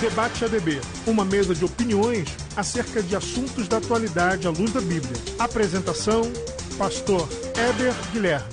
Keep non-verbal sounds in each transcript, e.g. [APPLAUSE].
Debate ADB, uma mesa de opiniões acerca de assuntos da atualidade à luz da Bíblia. Apresentação: Pastor Éber Guilherme.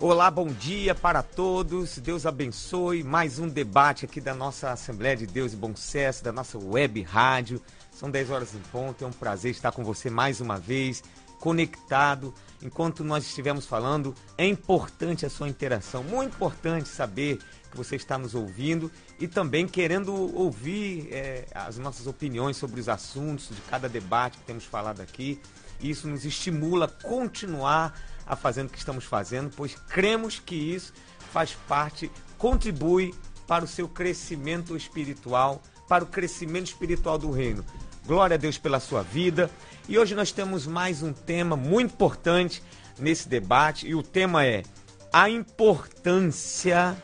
Olá, bom dia para todos. Deus abençoe. Mais um debate aqui da nossa Assembleia de Deus e Bom Sucesso, da nossa web rádio. São 10 horas em ponto. É um prazer estar com você mais uma vez, conectado. Enquanto nós estivermos falando, é importante a sua interação. Muito importante saber que você está nos ouvindo e também querendo ouvir é, as nossas opiniões sobre os assuntos de cada debate que temos falado aqui. Isso nos estimula a continuar a fazendo o que estamos fazendo, pois cremos que isso faz parte, contribui para o seu crescimento espiritual, para o crescimento espiritual do reino. Glória a Deus pela sua vida. E hoje nós temos mais um tema muito importante nesse debate, e o tema é a importância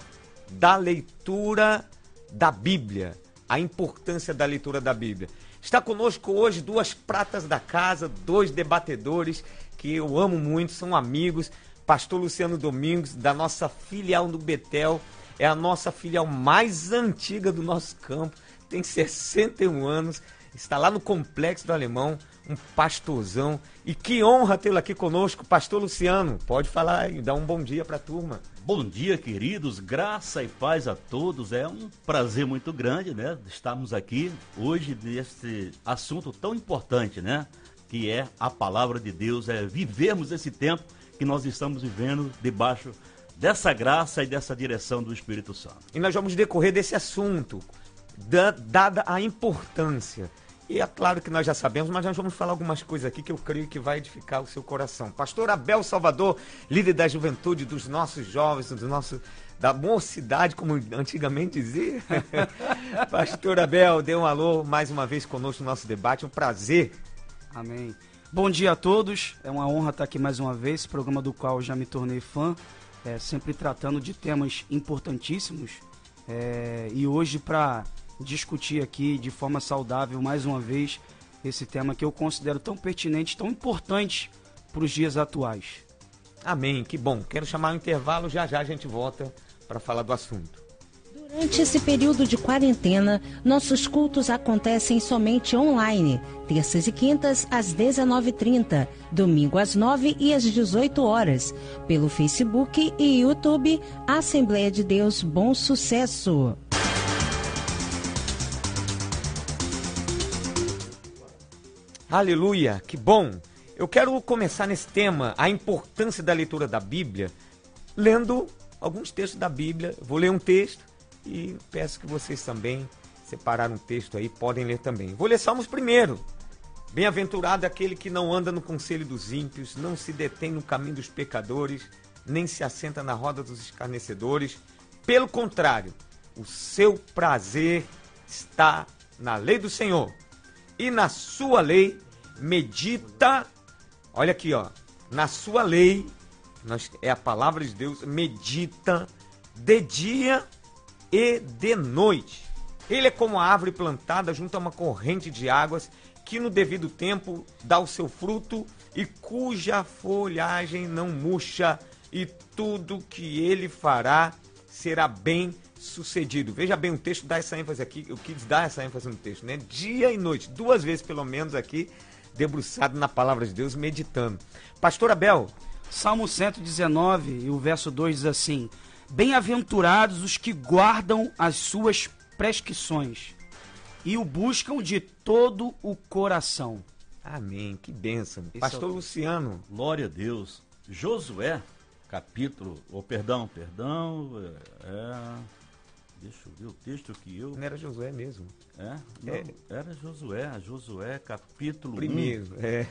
da leitura da Bíblia. A importância da leitura da Bíblia. Está conosco hoje duas pratas da casa, dois debatedores que eu amo muito, são amigos. Pastor Luciano Domingos, da nossa filial do Betel, é a nossa filial mais antiga do nosso campo, tem 61 anos, está lá no Complexo do Alemão, um pastorzão. E que honra tê-lo aqui conosco, Pastor Luciano. Pode falar e dar um bom dia para a turma. Bom dia, queridos. Graça e paz a todos. É um prazer muito grande, né? Estarmos aqui hoje nesse assunto tão importante, né? que é a palavra de Deus, é vivermos esse tempo que nós estamos vivendo debaixo dessa graça e dessa direção do Espírito Santo. E nós vamos decorrer desse assunto, da, dada a importância. E é claro que nós já sabemos, mas nós vamos falar algumas coisas aqui que eu creio que vai edificar o seu coração. Pastor Abel Salvador, líder da juventude, dos nossos jovens, dos nossos da mocidade, como antigamente dizia. [LAUGHS] Pastor Abel, dê um alô mais uma vez conosco no nosso debate. Um prazer Amém. Bom dia a todos. É uma honra estar aqui mais uma vez, programa do qual já me tornei fã, é, sempre tratando de temas importantíssimos. É, e hoje, para discutir aqui de forma saudável, mais uma vez, esse tema que eu considero tão pertinente, tão importante para os dias atuais. Amém, que bom. Quero chamar o um intervalo, já já a gente volta para falar do assunto. Durante esse período de quarentena, nossos cultos acontecem somente online, terças e quintas às 19h30, domingo às 9 e às 18 horas, pelo Facebook e YouTube Assembleia de Deus Bom Sucesso. Aleluia, que bom! Eu quero começar nesse tema, a importância da leitura da Bíblia, lendo alguns textos da Bíblia. Vou ler um texto e peço que vocês também separaram um texto aí, podem ler também. Vou ler Salmos primeiro. Bem-aventurado aquele que não anda no conselho dos ímpios, não se detém no caminho dos pecadores, nem se assenta na roda dos escarnecedores. Pelo contrário, o seu prazer está na lei do Senhor. E na sua lei medita, olha aqui, ó, na sua lei, nós, é a palavra de Deus, medita de dia e de noite. Ele é como a árvore plantada junto a uma corrente de águas que no devido tempo dá o seu fruto e cuja folhagem não murcha, e tudo que ele fará será bem sucedido. Veja bem, o texto dá essa ênfase aqui, eu quis dar essa ênfase no texto, né? Dia e noite, duas vezes pelo menos aqui, debruçado na palavra de Deus, meditando. Pastor Abel. Salmo 119, e o verso 2 diz assim: Bem-aventurados os que guardam as suas prescrições e o buscam de todo o coração. Amém. Que bênção. Esse Pastor é o... Luciano. Glória a Deus. Josué, capítulo, ou oh, perdão, perdão, é, deixa eu ver o texto que eu... Não era Josué mesmo. É? Não, é. era Josué, Josué, capítulo Primeiro, 1. é.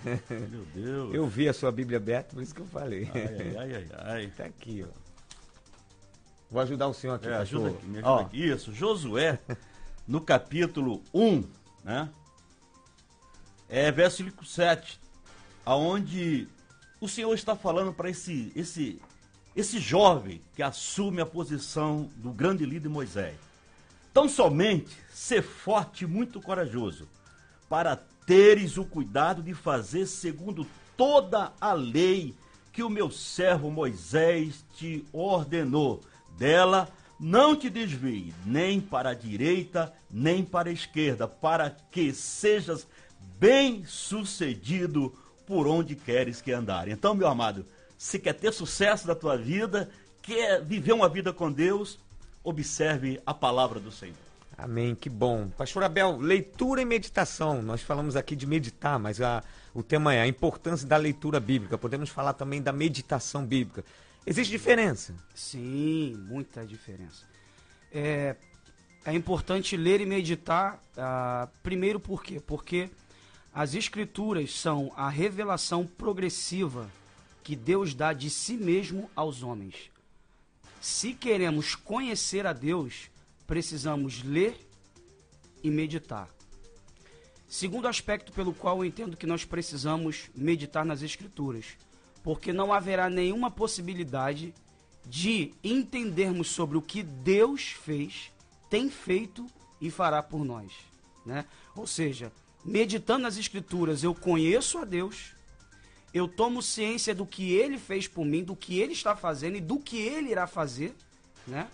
Meu Deus. Eu vi a sua Bíblia aberta, por isso que eu falei. Ai, ai, ai, ai. Tá aqui, ó. Vou ajudar o senhor aqui. É, ajuda aqui, me ajuda aqui. Isso, Josué, no capítulo 1, né? É versículo 7, aonde o Senhor está falando para esse, esse, esse jovem que assume a posição do grande líder Moisés. Tão somente ser forte e muito corajoso, para teres o cuidado de fazer segundo toda a lei que o meu servo Moisés te ordenou. Dela não te desvie nem para a direita, nem para a esquerda, para que sejas bem sucedido por onde queres que andar. Então, meu amado, se quer ter sucesso na tua vida, quer viver uma vida com Deus, observe a palavra do Senhor. Amém, que bom. Pastor Abel, leitura e meditação. Nós falamos aqui de meditar, mas a, o tema é a importância da leitura bíblica. Podemos falar também da meditação bíblica. Existe diferença? Sim, muita diferença. É, é importante ler e meditar, ah, primeiro por quê? Porque as escrituras são a revelação progressiva que Deus dá de si mesmo aos homens. Se queremos conhecer a Deus, precisamos ler e meditar. Segundo aspecto pelo qual eu entendo que nós precisamos meditar nas Escrituras, porque não haverá nenhuma possibilidade de entendermos sobre o que Deus fez, tem feito e fará por nós. Né? Ou seja, meditando nas Escrituras, eu conheço a Deus, eu tomo ciência do que Ele fez por mim, do que Ele está fazendo e do que Ele irá fazer. Né?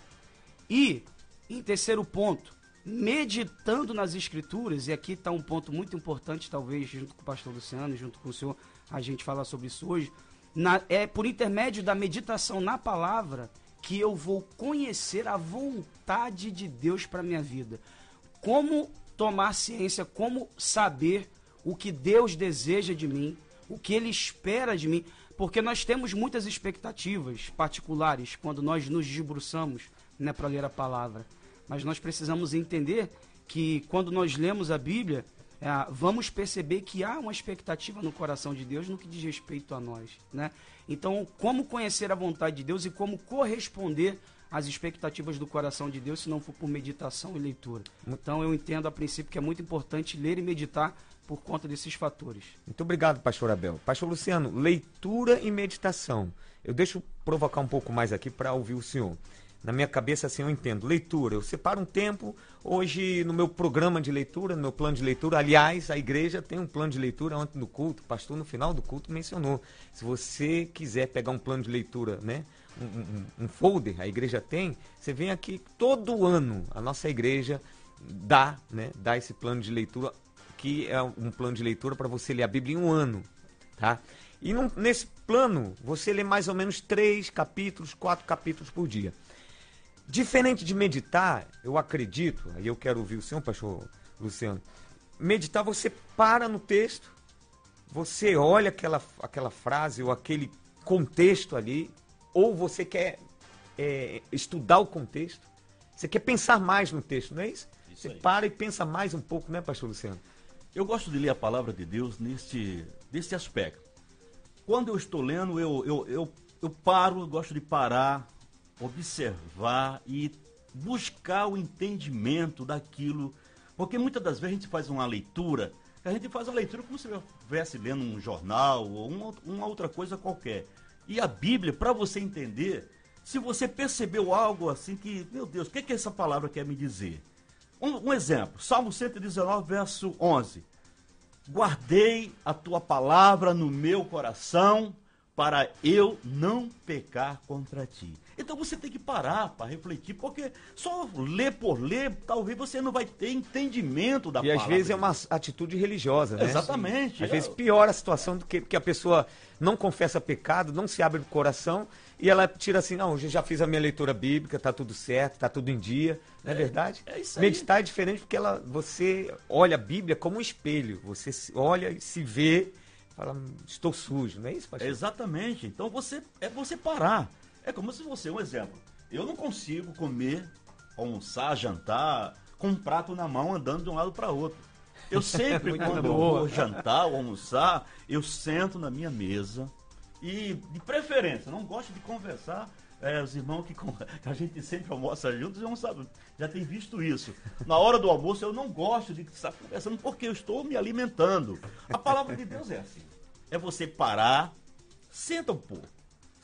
E, em terceiro ponto, meditando nas Escrituras, e aqui está um ponto muito importante, talvez, junto com o pastor Luciano, junto com o senhor, a gente falar sobre isso hoje na, é por intermédio da meditação na palavra que eu vou conhecer a vontade de Deus para minha vida. Como tomar ciência, como saber o que Deus deseja de mim, o que Ele espera de mim, porque nós temos muitas expectativas particulares quando nós nos debruçamos né, para ler a palavra. Mas nós precisamos entender que quando nós lemos a Bíblia, é, vamos perceber que há uma expectativa no coração de Deus no que diz respeito a nós, né? Então, como conhecer a vontade de Deus e como corresponder às expectativas do coração de Deus se não for por meditação e leitura. Então, eu entendo a princípio que é muito importante ler e meditar por conta desses fatores. Muito obrigado, pastor Abel. Pastor Luciano, leitura e meditação. Eu deixo provocar um pouco mais aqui para ouvir o senhor na minha cabeça assim eu entendo. Leitura, eu separo um tempo hoje no meu programa de leitura, no meu plano de leitura. Aliás, a igreja tem um plano de leitura ontem no culto, o pastor no final do culto mencionou. Se você quiser pegar um plano de leitura, né, um, um, um folder, a igreja tem, você vem aqui todo ano, a nossa igreja dá, né, dá esse plano de leitura que é um plano de leitura para você ler a Bíblia em um ano, tá? E num, nesse plano, você lê mais ou menos três capítulos, quatro capítulos por dia. Diferente de meditar, eu acredito, aí eu quero ouvir o senhor, pastor Luciano. Meditar, você para no texto, você olha aquela, aquela frase ou aquele contexto ali, ou você quer é, estudar o contexto, você quer pensar mais no texto, não é isso? isso você aí. para e pensa mais um pouco, né, pastor Luciano? Eu gosto de ler a palavra de Deus neste, neste aspecto. Quando eu estou lendo, eu, eu, eu, eu paro, eu gosto de parar, observar e buscar o entendimento daquilo. Porque muitas das vezes a gente faz uma leitura, a gente faz uma leitura como se estivesse lendo um jornal ou uma, uma outra coisa qualquer. E a Bíblia, para você entender, se você percebeu algo assim que, meu Deus, o que, é que essa palavra quer me dizer? Um, um exemplo, Salmo 119, verso 11. Guardei a tua palavra no meu coração para eu não pecar contra ti. Então você tem que parar para refletir, porque só ler por ler, talvez você não vai ter entendimento da e palavra. E às vezes é uma atitude religiosa, né? Exatamente. Às é. vezes piora a situação do que porque a pessoa não confessa pecado, não se abre o coração e ela tira assim, não, já fiz a minha leitura bíblica, tá tudo certo, tá tudo em dia, não é, é verdade? É isso aí. Meditar é diferente porque ela, você olha a Bíblia como um espelho, você olha e se vê, fala, estou sujo, não é isso, pastor? Exatamente. Então você é você parar. É como se você, um exemplo, eu não consigo comer, almoçar, jantar com um prato na mão andando de um lado para outro. Eu [LAUGHS] sempre, quando eu vou jantar ou almoçar, eu sento na minha mesa e, de preferência, não gosto de conversar. É, os irmãos que, [LAUGHS] que, a gente sempre almoça juntos já, sabe, já tem visto isso. Na hora do almoço eu não gosto de estar conversando porque eu estou me alimentando. A palavra de Deus é assim. É você parar, senta um pouco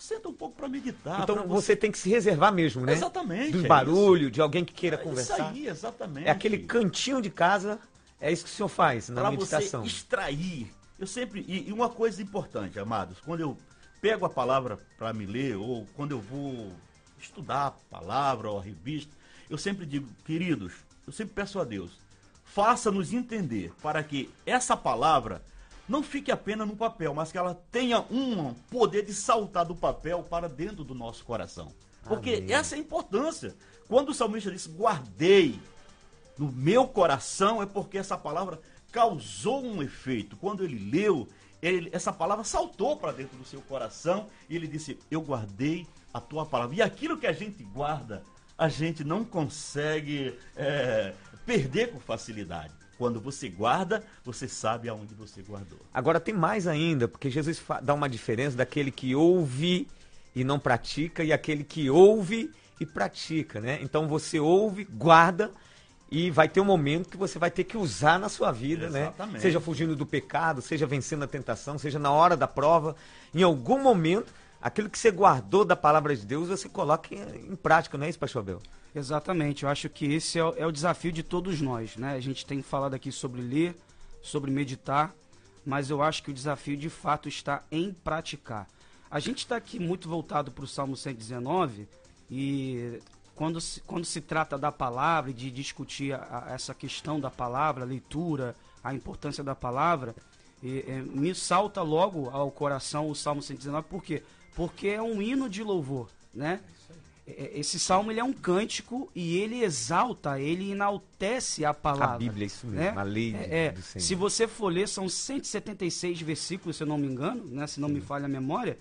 senta um pouco para meditar. Então você... você... tem que se reservar mesmo, né? Exatamente. Do é barulho, isso. de alguém que queira é conversar. Isso aí, exatamente. É aquele cantinho de casa, é isso que o senhor faz na pra meditação. Você extrair. Eu sempre. E, e, uma coisa importante, amados, quando eu pego a palavra para me ler, ou quando eu vou estudar a palavra ou a revista, eu sempre digo, queridos, eu sempre peço a Deus, faça-nos entender para que essa palavra não fique apenas no papel, mas que ela tenha um poder de saltar do papel para dentro do nosso coração. Porque Amém. essa é a importância. Quando o salmista disse, guardei no meu coração, é porque essa palavra causou um efeito. Quando ele leu, ele, essa palavra saltou para dentro do seu coração e ele disse: Eu guardei a tua palavra. E aquilo que a gente guarda, a gente não consegue é, perder com facilidade. Quando você guarda, você sabe aonde você guardou. Agora tem mais ainda, porque Jesus dá uma diferença daquele que ouve e não pratica e aquele que ouve e pratica, né? Então você ouve, guarda e vai ter um momento que você vai ter que usar na sua vida, né? Exatamente. né? Seja fugindo do pecado, seja vencendo a tentação, seja na hora da prova, em algum momento aquilo que você guardou da palavra de Deus, você coloca em, em prática, não é isso, Pastor Abel? Exatamente, eu acho que esse é o, é o, desafio de todos nós, né? A gente tem falado aqui sobre ler, sobre meditar, mas eu acho que o desafio de fato está em praticar. A gente está aqui muito voltado para o Salmo 119 e quando se, quando se trata da palavra de discutir a, a, essa questão da palavra, a leitura, a importância da palavra, e, e, me salta logo ao coração o Salmo 119, por quê? Porque é um hino de louvor, né? É, é, esse salmo ele é um cântico e ele exalta, ele enaltece a palavra. A Bíblia, isso mesmo, né? a lei é, é, do Senhor. Se você for ler, são 176 versículos, se eu não me engano, né? se não Sim. me falha a memória.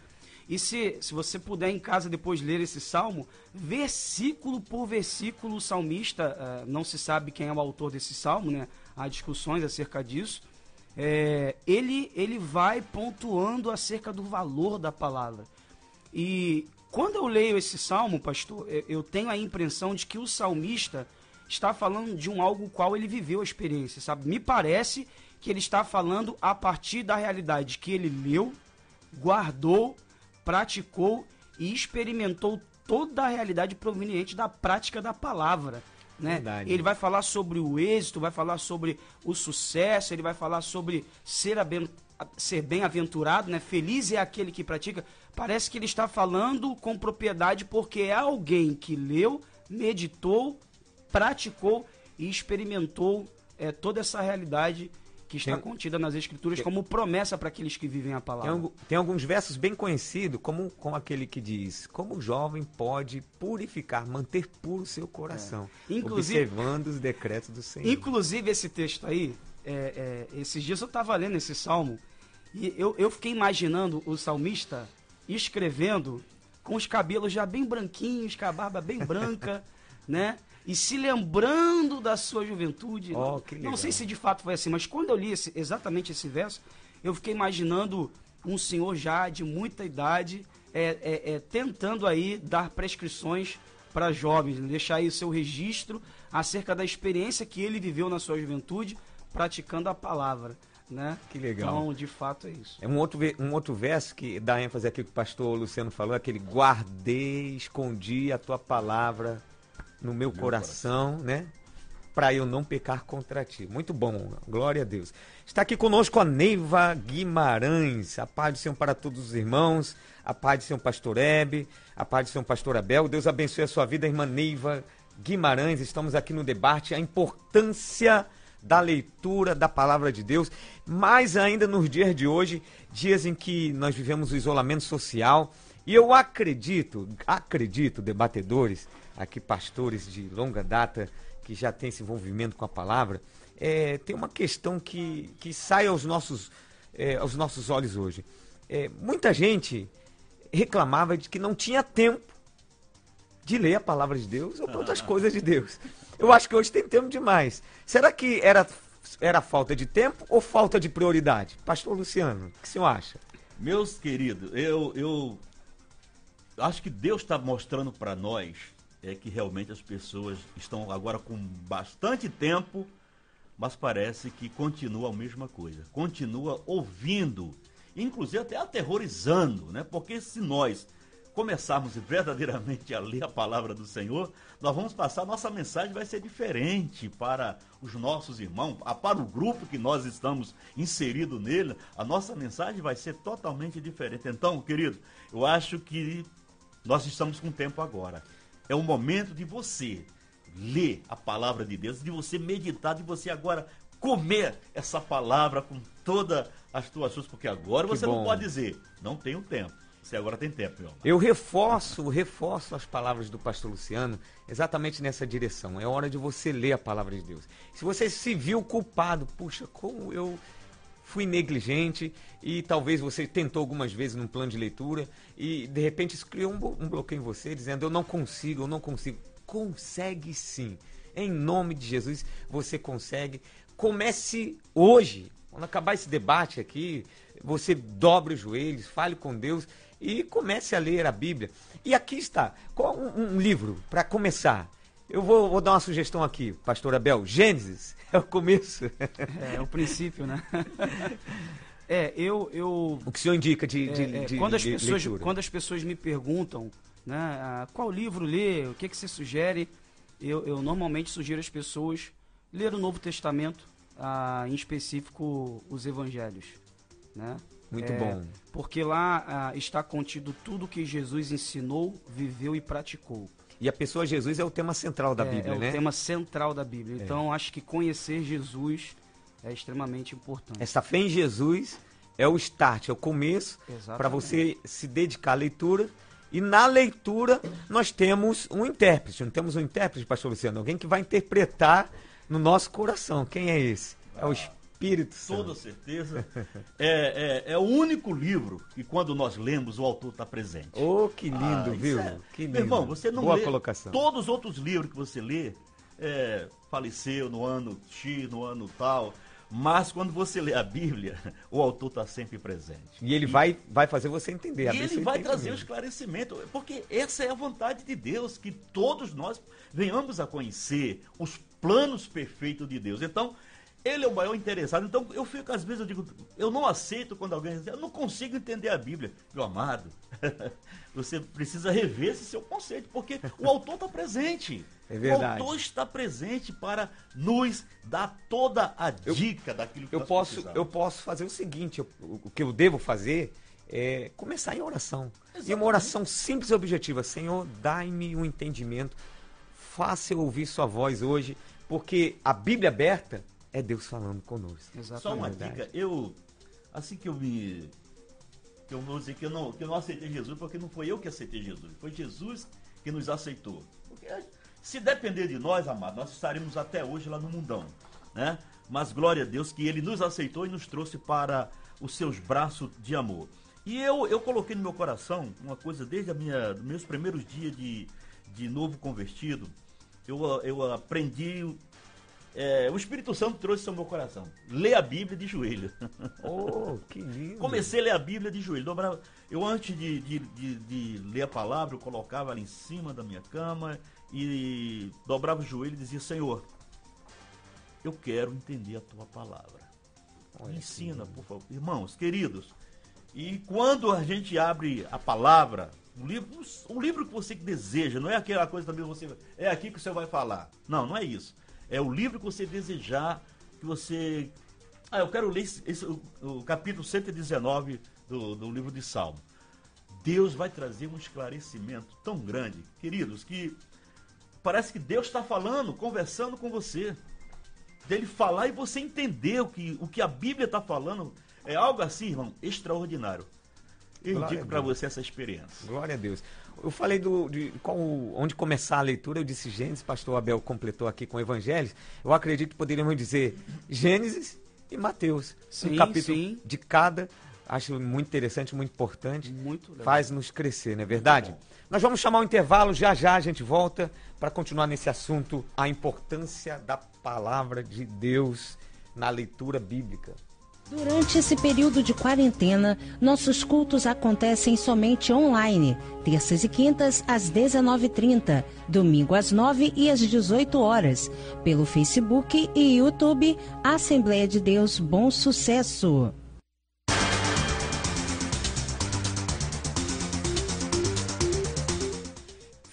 E se, se você puder em casa depois ler esse salmo, versículo por versículo, o salmista, uh, não se sabe quem é o autor desse salmo, né? há discussões acerca disso. É, ele, ele vai pontuando acerca do valor da palavra. E quando eu leio esse salmo, pastor, eu tenho a impressão de que o salmista está falando de um algo qual ele viveu a experiência, sabe? Me parece que ele está falando a partir da realidade que ele leu, guardou, praticou e experimentou toda a realidade proveniente da prática da palavra. Né? Ele vai falar sobre o êxito, vai falar sobre o sucesso, ele vai falar sobre ser, ser bem-aventurado, né? Feliz é aquele que pratica. Parece que ele está falando com propriedade porque é alguém que leu, meditou, praticou e experimentou é, toda essa realidade que está tem, contida nas Escrituras tem, como promessa para aqueles que vivem a palavra. Tem, tem, alguns versos bem conhecidos, como, como aquele que diz: Como o jovem pode purificar, manter puro seu coração, é. inclusive, observando os decretos do Senhor. Inclusive, esse texto aí, é, é, esses dias eu estava lendo esse salmo e eu, eu fiquei imaginando o salmista escrevendo com os cabelos já bem branquinhos, com a barba bem branca, [LAUGHS] né? e se lembrando da sua juventude. Oh, não, não, sei se de fato foi assim, mas quando eu li esse, exatamente esse verso, eu fiquei imaginando um senhor já de muita idade é, é, é, tentando aí dar prescrições para jovens, né? deixar aí o seu registro acerca da experiência que ele viveu na sua juventude praticando a palavra. Né? Que legal. Então, de fato, é isso. É um outro, um outro verso que dá ênfase aqui que o pastor Luciano falou, aquele guardei, escondi a tua palavra no meu, meu coração, coração, né? Para eu não pecar contra ti. Muito bom, glória a Deus. Está aqui conosco a Neiva Guimarães. A paz do Senhor para todos os irmãos, a paz do Senhor Pastor Hebe, a paz do Senhor Pastor Abel. Deus abençoe a sua vida, irmã Neiva Guimarães. Estamos aqui no debate a importância da leitura da palavra de Deus, mais ainda nos dias de hoje, dias em que nós vivemos o isolamento social. E eu acredito, acredito, debatedores, aqui pastores de longa data que já têm esse envolvimento com a palavra, é, tem uma questão que, que sai aos nossos, é, aos nossos olhos hoje. É, muita gente reclamava de que não tinha tempo de ler a palavra de Deus ou para outras coisas de Deus. Eu acho que hoje tem tempo demais. Será que era, era falta de tempo ou falta de prioridade? Pastor Luciano, o que o senhor acha? Meus queridos, eu, eu acho que Deus está mostrando para nós é que realmente as pessoas estão agora com bastante tempo, mas parece que continua a mesma coisa. Continua ouvindo, inclusive até aterrorizando, né? Porque se nós começarmos verdadeiramente a ler a palavra do Senhor, nós vamos passar, nossa mensagem vai ser diferente para os nossos irmãos, para o grupo que nós estamos inseridos nele, a nossa mensagem vai ser totalmente diferente. Então, querido, eu acho que nós estamos com tempo agora. É o momento de você ler a palavra de Deus, de você meditar, de você agora comer essa palavra com todas as tuas forças, porque agora que você bom. não pode dizer, não tenho tempo. Você agora tem tempo, meu Eu reforço, reforço as palavras do pastor Luciano exatamente nessa direção. É hora de você ler a palavra de Deus. Se você se viu culpado, puxa, como eu fui negligente e talvez você tentou algumas vezes num plano de leitura e de repente isso criou um, um bloqueio em você dizendo eu não consigo, eu não consigo. Consegue sim. Em nome de Jesus, você consegue. Comece hoje. Quando acabar esse debate aqui, você dobre os joelhos, fale com Deus e comece a ler a Bíblia. E aqui está, qual um, um livro para começar? Eu vou, vou, dar uma sugestão aqui, pastor Abel. Gênesis [LAUGHS] é o começo. É, é o princípio, né? [LAUGHS] É, eu, eu. O que o senhor indica de, de, é, de quando as pessoas leitura? Quando as pessoas me perguntam, né, ah, qual livro ler, o que, que você sugere, eu, eu normalmente sugiro às pessoas ler o Novo Testamento, ah, em específico os Evangelhos, né? Muito é, bom. Porque lá ah, está contido tudo que Jesus ensinou, viveu e praticou. E a pessoa Jesus é o tema central da é, Bíblia, é né? É o tema central da Bíblia. É. Então, acho que conhecer Jesus é extremamente importante. Essa fé em Jesus é o start, é o começo para você se dedicar à leitura. E na leitura nós temos um intérprete. Não temos um intérprete, pastor Luciano? Alguém que vai interpretar no nosso coração. Quem é esse? É o Espírito Espírito Santo. Toda certeza. [LAUGHS] É, é, é, o único livro que quando nós lemos o autor está presente. Oh, que lindo, ah, viu? É... Que lindo. Meu irmão, você não Boa lê colocação. todos os outros livros que você lê, é, faleceu no ano X, no ano tal. Mas quando você lê a Bíblia, [LAUGHS] o autor está sempre presente. E ele e, vai, vai fazer você entender. A e ele vai trazer o esclarecimento. Porque essa é a vontade de Deus, que todos nós venhamos a conhecer os planos perfeitos de Deus. Então, ele é o maior interessado. Então eu fico, às vezes, eu digo, eu não aceito quando alguém diz, eu não consigo entender a Bíblia. Meu amado, [LAUGHS] você precisa rever esse seu conceito, porque o autor está presente. É verdade. O autor está presente para nos dar toda a dica eu, daquilo que eu posso precisamos. Eu posso fazer o seguinte, eu, o que eu devo fazer é começar em oração. Exatamente. E uma oração simples e objetiva. Senhor, dai-me um entendimento, faça eu ouvir sua voz hoje, porque a Bíblia aberta é Deus falando conosco. Exatamente. Só uma dica, eu, assim que eu me. Que eu vou dizer que eu, não, que eu não aceitei Jesus, porque não foi eu que aceitei Jesus, foi Jesus que nos aceitou. Porque se depender de nós, amado, nós estaremos até hoje lá no mundão, né? Mas glória a Deus que Ele nos aceitou e nos trouxe para os seus braços de amor. E eu, eu coloquei no meu coração uma coisa desde a minha, meus primeiros dias de, de novo convertido. Eu, eu aprendi é, o Espírito Santo trouxe isso ao meu coração. Lê a Bíblia de joelho. Oh, que lindo. Comecei a ler a Bíblia de joelho. Dobrava, eu, antes de, de, de, de, ler a palavra, eu colocava ela em cima da minha cama e dobrava o joelho e dizia: Senhor, eu quero entender a tua palavra. Olha Me ensina, por favor. Irmãos, queridos, e quando a gente abre a palavra, um livro, um livro que você deseja, não é aquela coisa também você. É aqui que você vai falar. Não, não é isso. É o livro que você desejar, que você. Ah, eu quero ler esse, esse o, o, capítulo 119 do, do livro de Salmo. Deus vai trazer um esclarecimento tão grande, queridos, que parece que Deus está falando, conversando com você. Dele falar e você entender o que, o que a Bíblia está falando. É algo assim, irmão, extraordinário. Eu Glória indico para você essa experiência. Glória a Deus. Eu falei do, de qual, onde começar a leitura, eu disse Gênesis, pastor Abel completou aqui com Evangelhos. Eu acredito que poderíamos dizer Gênesis e Mateus. Sim, um capítulo sim. de cada. Acho muito interessante, muito importante. Muito legal. Faz nos crescer, não é verdade? Nós vamos chamar o intervalo, já já a gente volta para continuar nesse assunto, a importância da palavra de Deus na leitura bíblica. Durante esse período de quarentena, nossos cultos acontecem somente online, terças e quintas às 19h30, domingo às 9 e às 18 horas, pelo Facebook e YouTube Assembleia de Deus Bom Sucesso.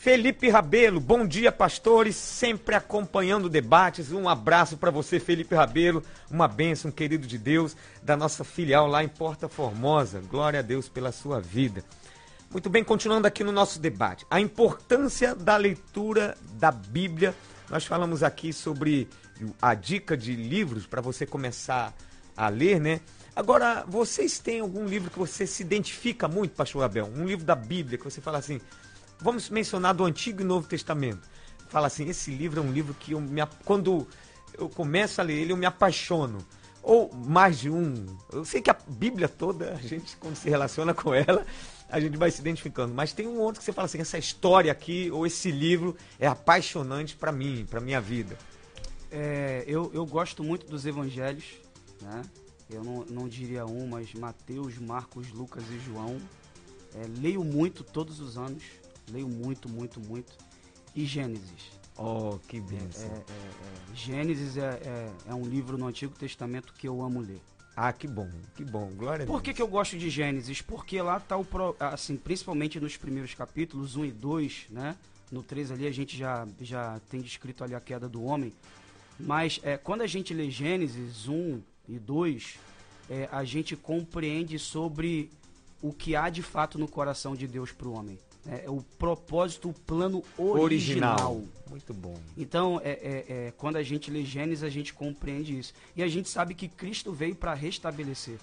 Felipe Rabelo, bom dia, pastores, sempre acompanhando debates. Um abraço para você, Felipe Rabelo, uma bênção, querido de Deus, da nossa filial lá em Porta Formosa. Glória a Deus pela sua vida. Muito bem, continuando aqui no nosso debate. A importância da leitura da Bíblia. Nós falamos aqui sobre a dica de livros para você começar a ler, né? Agora, vocês têm algum livro que você se identifica muito, pastor Abel? Um livro da Bíblia que você fala assim, Vamos mencionar do Antigo e Novo Testamento. Fala assim, esse livro é um livro que eu me, quando eu começo a ler ele, eu me apaixono. Ou mais de um. Eu sei que a Bíblia toda, a gente, quando se relaciona com ela, a gente vai se identificando. Mas tem um outro que você fala assim, essa história aqui, ou esse livro, é apaixonante para mim, para minha vida. É, eu, eu gosto muito dos evangelhos, né? Eu não, não diria um, mas Mateus, Marcos, Lucas e João. É, leio muito todos os anos. Leio muito, muito, muito. E Gênesis. Oh, que bênção. É, é, é, Gênesis é, é, é, um livro no Antigo Testamento que eu amo ler. Ah, que bom, que bom, glória a Deus. Por que, que eu gosto de Gênesis? Porque lá está o, assim, principalmente nos primeiros capítulos, 1 e 2, né? No 3 ali a gente já, já tem descrito ali a queda do homem. Mas é, quando a gente lê Gênesis 1 e 2, é, a gente compreende sobre o que há de fato no coração de Deus para o homem. É, o propósito, o plano original. original. Muito bom. Então, é, é, é, quando a gente lê Gênesis, a gente compreende isso. E a gente sabe que Cristo veio para restabelecer,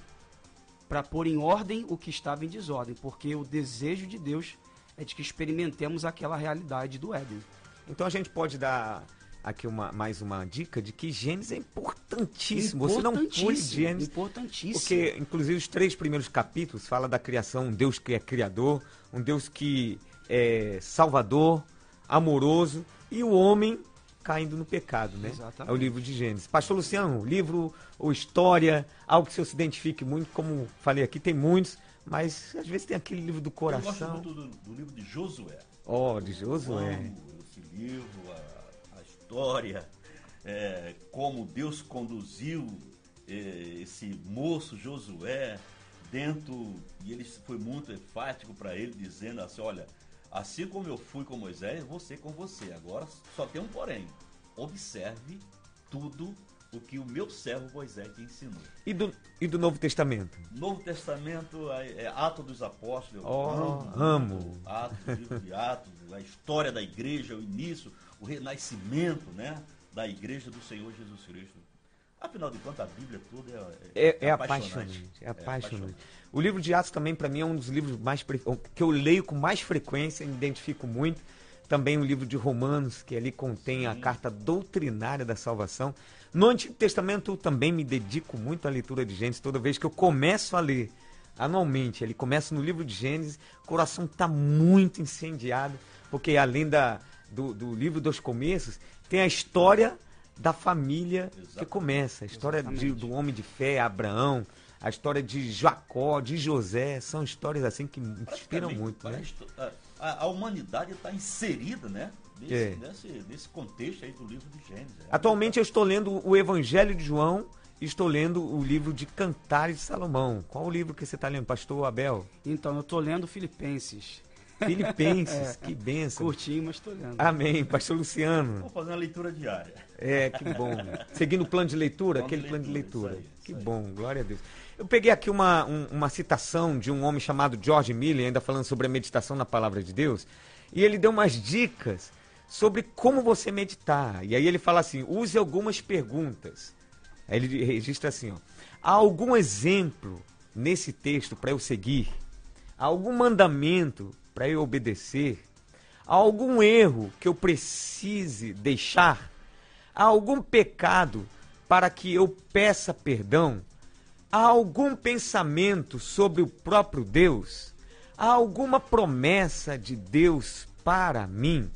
para pôr em ordem o que estava em desordem, porque o desejo de Deus é de que experimentemos aquela realidade do Éden. Então a gente pode dar aqui uma, mais uma dica de que Gênesis é importantíssimo. Você não pule Gênesis. Importantíssimo. Porque, inclusive, os três primeiros capítulos fala da criação, um Deus que é criador, um Deus que é salvador, amoroso, e o homem caindo no pecado, né? Exatamente. É o livro de Gênesis. Pastor Luciano, livro ou história, algo que você se identifique muito, como falei aqui, tem muitos, mas às vezes tem aquele livro do coração. Eu gosto muito do, do livro de Josué. Oh, de Josué. Eu amo esse livro, história, é, como Deus conduziu é, esse moço Josué dentro, e ele foi muito enfático para ele, dizendo assim: olha, assim como eu fui com Moisés, eu vou ser com você. Agora só tem um porém: observe tudo o que o meu servo Moisés te ensinou. E do, e do Novo Testamento? Novo Testamento é, é Atos dos Apóstolos. Oh, amo. amo. Atos, livro de Atos, a história da igreja, o início, o renascimento né, da igreja do Senhor Jesus Cristo. Afinal de contas, a Bíblia toda é, é, é, é apaixonante. apaixonante. É apaixonante. O livro de Atos também, para mim, é um dos livros mais que eu leio com mais frequência, me identifico muito. Também o livro de Romanos, que ali contém Sim. a carta doutrinária da salvação. No Antigo Testamento, eu também me dedico muito à leitura de Gênesis. Toda vez que eu começo a ler anualmente, ele começa no livro de Gênesis, o coração está muito incendiado, porque além da, do, do livro dos começos, tem a história da família Exatamente. que começa. A história de, do homem de fé, Abraão, a história de Jacó, de José, são histórias assim que inspiram muito. Né? A, a, humanidade está inserida, né? Nesse, é. nesse, nesse, contexto aí do livro de Gênesis. É Atualmente eu estou lendo o Evangelho de João e estou lendo o livro de Cantares de Salomão. Qual o livro que você está lendo, pastor Abel? Então, eu estou lendo Filipenses. Filipenses, é, que benção. Curtinho, mas estou lendo. Amém, pastor Luciano. Vou fazer uma leitura diária. É, que bom. [LAUGHS] Seguindo o plano de leitura, plano aquele de plano de leitura. Aí, que bom, glória a Deus. Eu peguei aqui uma, um, uma citação de um homem chamado George Miller, ainda falando sobre a meditação na palavra de Deus, e ele deu umas dicas sobre como você meditar. E aí ele fala assim: use algumas perguntas. Aí ele registra assim: ó, há algum exemplo nesse texto para eu seguir? Há algum mandamento para eu obedecer? Há algum erro que eu precise deixar? Há algum pecado para que eu peça perdão? Há algum pensamento sobre o próprio Deus? Há alguma promessa de Deus para mim?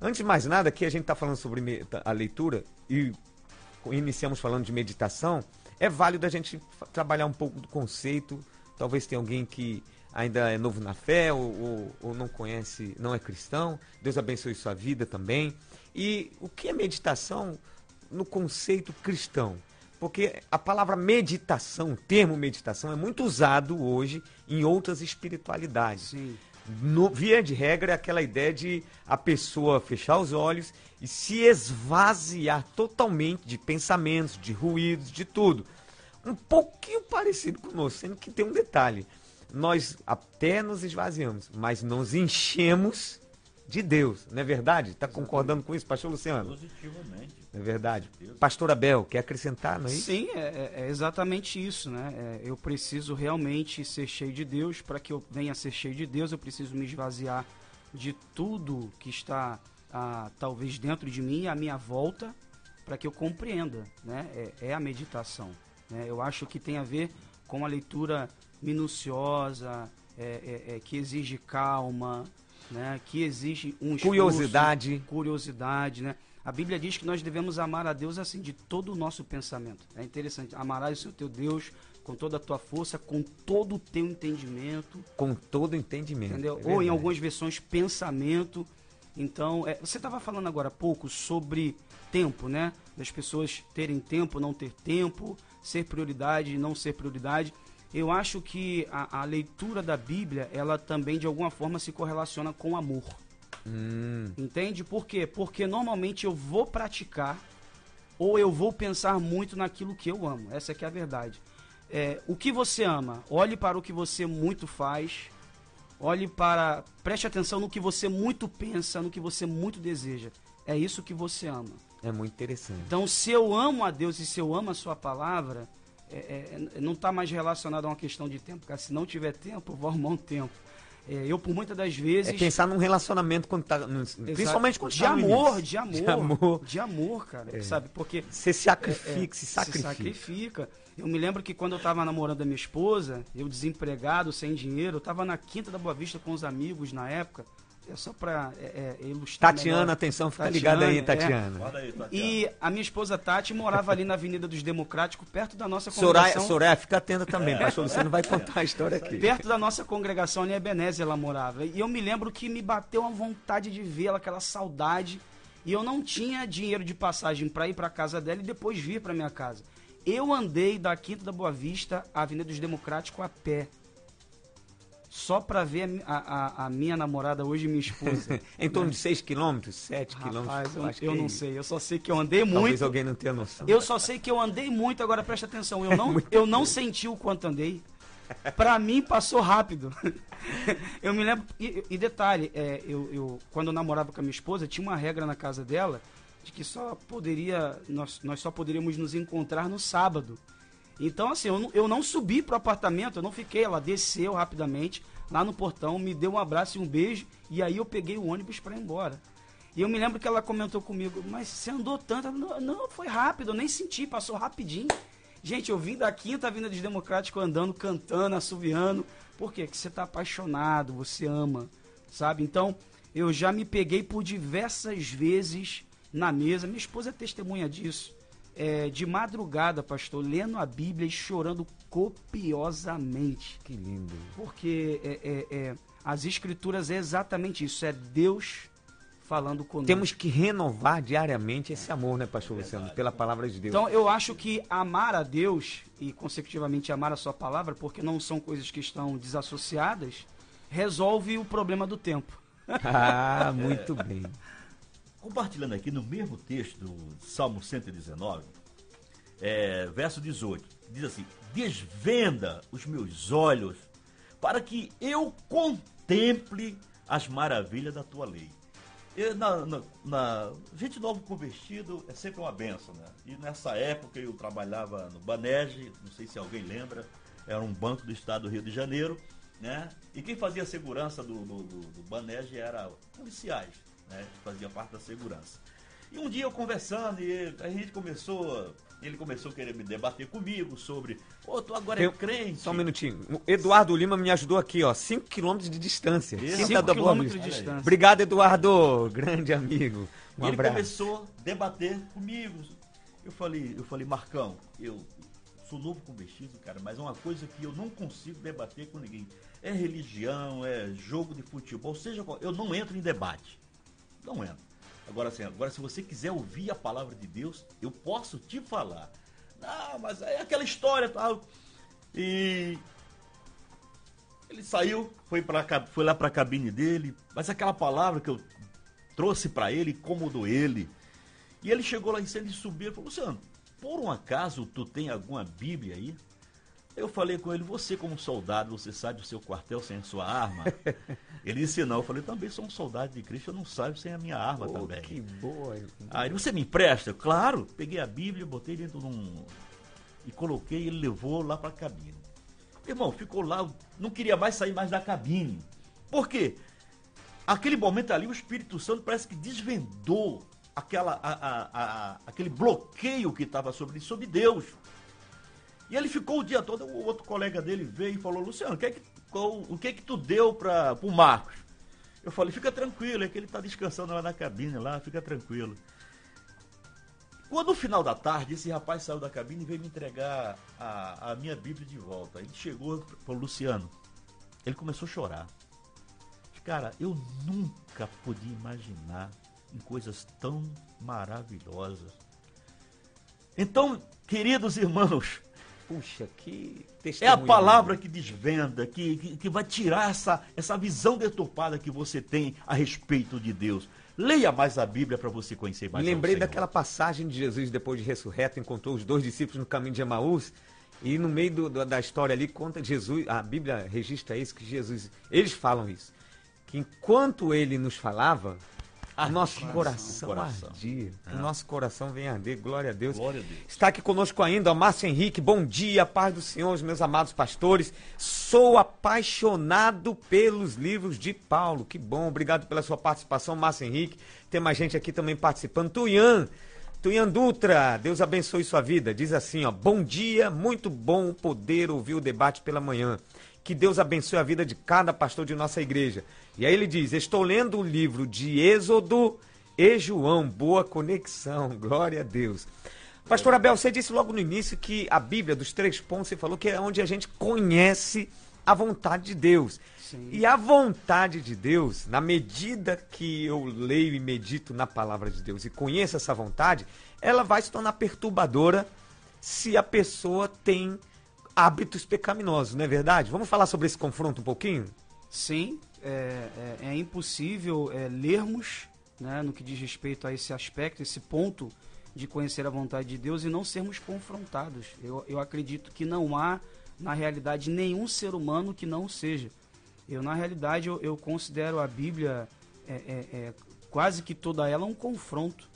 Antes de mais nada, aqui a gente está falando sobre a leitura e iniciamos falando de meditação. É válido a gente trabalhar um pouco do conceito. Talvez tenha alguém que ainda é novo na fé ou, ou, ou, não conhece, não é cristão. Deus abençoe sua vida também. E o que é meditação no conceito cristão? Porque a palavra meditação, o termo meditação, é muito usado hoje em outras espiritualidades. Sim. no, via de regra, é aquela ideia de a pessoa fechar os olhos e se esvaziar totalmente de pensamentos, de ruídos, de tudo. Um pouquinho parecido conosco, sendo que tem um detalhe. Nós até nos esvaziamos, mas nos enchemos de Deus, não é verdade? Está concordando com isso, pastor Luciano? Positivamente. Não é verdade? Pastor Abel, quer acrescentar, não é isso? Sim, é, é exatamente isso, né? É, eu preciso realmente ser cheio de Deus. Para que eu venha a ser cheio de Deus, eu preciso me esvaziar de tudo que está ah, talvez dentro de mim, à minha volta, para que eu compreenda, né? É, é a meditação. Né? Eu acho que tem a ver com a leitura minuciosa, é, é, é que exige calma, né? Que exige um esforço, curiosidade, curiosidade, né? A Bíblia diz que nós devemos amar a Deus assim de todo o nosso pensamento. É interessante. Amarás o seu teu Deus com toda a tua força, com todo o teu entendimento. Com todo o entendimento. Entendeu? É Ou em algumas versões, pensamento. Então, é, você estava falando agora há pouco sobre tempo, né? Das pessoas terem tempo, não ter tempo, ser prioridade, não ser prioridade. Eu acho que a, a leitura da Bíblia, ela também de alguma forma se correlaciona com amor. Hum. Entende? Por quê? Porque normalmente eu vou praticar ou eu vou pensar muito naquilo que eu amo. Essa é, é a verdade. É, o que você ama, olhe para o que você muito faz, olhe para. Preste atenção no que você muito pensa, no que você muito deseja. É isso que você ama. É muito interessante. Então, se eu amo a Deus e se eu amo a Sua palavra, é, é, não está mais relacionado a uma questão de tempo, porque se não tiver tempo, eu vou arrumar um tempo. É, eu, por muitas das vezes. É pensar num relacionamento quando tá. No, principalmente quando de tá amor, de amor, de amor. De amor, cara. É. Sabe? Porque. Você se sacrifica, é, se sacrifica. Se sacrifica. Eu me lembro que quando eu estava namorando a minha esposa, eu desempregado, sem dinheiro, eu estava na Quinta da Boa Vista com os amigos na época. É só para é, é, ilustrar. Tatiana, melhor. atenção, fica Tatiana, ligada aí, é. Tatiana. É. Aí, Tatiana. E a minha esposa Tati morava ali na Avenida dos Democráticos, perto da nossa congregação. Soraya, Soraya fica atenta também, pastor Você não vai contar a história aqui. Perto da nossa congregação em Ebenezer ela morava. E eu me lembro que me bateu a vontade de vê-la, aquela saudade. E eu não tinha dinheiro de passagem para ir para casa dela e depois vir para minha casa. Eu andei da Quinta da Boa Vista à Avenida dos Democráticos a pé só para ver a, a, a, minha namorada hoje, minha esposa. [LAUGHS] em torno de 6 quilômetros, 7 quilômetros? Eu, eu não sei, eu só sei que eu andei muito. Talvez alguém não tenha noção. Eu só sei que eu andei muito, agora preste atenção, eu [LAUGHS] não, eu não senti o quanto andei. Para mim passou rápido. [LAUGHS] eu me lembro, e, e detalhe, é, eu, eu, quando eu namorava com a minha esposa, tinha uma regra na casa dela de que só poderia, nós, nós só poderíamos nos encontrar no sábado. Então, assim, eu não, eu não subi pro apartamento, eu não fiquei. Ela desceu rapidamente lá no portão, me deu um abraço e um beijo, e aí eu peguei o ônibus para ir embora. E eu me lembro que ela comentou comigo, mas você andou tanto? Não, não, foi rápido, eu nem senti, passou rapidinho. Gente, eu vim da quinta vinda dos democráticos andando, cantando, assoviando. Por quê? Porque você está apaixonado, você ama, sabe? Então, eu já me peguei por diversas vezes na mesa. Minha esposa é testemunha disso é, de madrugada, pastor, lendo a Bíblia e chorando copiosamente. Que lindo. Porque é, é, é, as escrituras é exatamente isso, é Deus falando conosco. Temos que renovar diariamente esse amor, né, pastor Luciano, pela palavra de Deus. Então, eu acho que amar a Deus e, consecutivamente, amar a sua palavra, porque não são coisas que estão desassociadas, resolve o problema do tempo. Ah, muito bem. [LAUGHS] Compartilhando aqui no mesmo texto do Salmo 119, é, verso 18, diz assim: Desvenda os meus olhos para que eu contemple as maravilhas da tua lei. Na, na, na, gente novo convertido é sempre uma benção, né? E nessa época eu trabalhava no Banege, não sei se alguém lembra, era um banco do estado do Rio de Janeiro, né? E quem fazia a segurança do, do, do, do Banege era policiais né, fazia parte da segurança. E um dia eu conversando, e a gente começou, ele começou a querer me debater comigo sobre, ô, oh, tu agora é crente. Só um minutinho. O Eduardo Lima me ajudou aqui, ó, 5 quilômetros de distância. 5 quilômetros de distância. Obrigado, Eduardo, grande amigo. Um e ele começou a debater comigo. Eu falei, eu falei, Marcão, eu sou novo convertido, cara, mas é uma coisa que eu não consigo debater com ninguém. É religião, é jogo de futebol, seja qual, eu não entro em debate. Não entra. Agora, assim, agora se você quiser ouvir a palavra de Deus, eu posso te falar. Não, mas é aquela história tal. E Ele saiu, foi, pra, foi lá para a cabine dele, mas aquela palavra que eu trouxe para ele incomodou ele. E ele chegou lá em cima e subiu e falou: Luciano, por um acaso tu tem alguma Bíblia aí? Eu falei com ele, você como soldado, você sai do seu quartel sem a sua arma? [LAUGHS] ele disse não, eu falei, também sou um soldado de Cristo, eu não saio sem a minha arma oh, também. Que boa. Aí você me empresta? Claro, peguei a Bíblia, botei dentro de um... e coloquei, ele levou lá para a cabine. Irmão, ficou lá, não queria mais sair mais da cabine. Por quê? Aquele momento ali, o Espírito Santo parece que desvendou aquela, a, a, a, aquele bloqueio que estava sobre, sobre Deus. E ele ficou o dia todo, o outro colega dele veio e falou, Luciano, o que é que, qual, o que, é que tu deu para o Marcos? Eu falei, fica tranquilo, é que ele está descansando lá na cabine, lá, fica tranquilo. Quando no final da tarde, esse rapaz saiu da cabine e veio me entregar a, a minha Bíblia de volta. Ele chegou e falou, Luciano, ele começou a chorar. Cara, eu nunca podia imaginar em coisas tão maravilhosas. Então, queridos irmãos, Puxa, que É a palavra que desvenda, que, que, que, vai tirar essa, essa visão deturpada que você tem a respeito de Deus. Leia mais a Bíblia para você conhecer mais. Me lembrei daquela passagem de Jesus depois de ressurreto, encontrou os dois discípulos no caminho de Emaús. E no meio do, do, da história ali, conta Jesus, a Bíblia registra isso, que Jesus, eles falam isso, que enquanto ele nos falava, ah, nosso coração, coração, ardia. Ah. O nosso coração vem arder. Glória a Deus. Glória a Deus. Está aqui conosco ainda o Márcio Henrique. Bom dia, paz do Senhor, meus amados pastores. Sou apaixonado pelos livros de Paulo. Que bom. Obrigado pela sua participação, Márcio Henrique. Tem mais gente aqui também participando. Tuian. Tuian Dutra, Deus abençoe sua vida. Diz assim, ó: "Bom dia, muito bom poder ouvir o debate pela manhã. Que Deus abençoe a vida de cada pastor de nossa igreja. E aí ele diz: Estou lendo o livro de Êxodo e João. Boa conexão, [LAUGHS] glória a Deus. Pastor Abel, você disse logo no início que a Bíblia, dos três pontos, você falou que é onde a gente conhece a vontade de Deus. Sim. E a vontade de Deus, na medida que eu leio e medito na palavra de Deus e conheço essa vontade, ela vai se tornar perturbadora se a pessoa tem hábitos pecaminosos, não é verdade? Vamos falar sobre esse confronto um pouquinho? Sim, é, é, é impossível é, lermos né, no que diz respeito a esse aspecto, esse ponto de conhecer a vontade de Deus e não sermos confrontados. Eu, eu acredito que não há, na realidade, nenhum ser humano que não seja. Eu, na realidade, eu, eu considero a Bíblia é, é, é, quase que toda ela um confronto,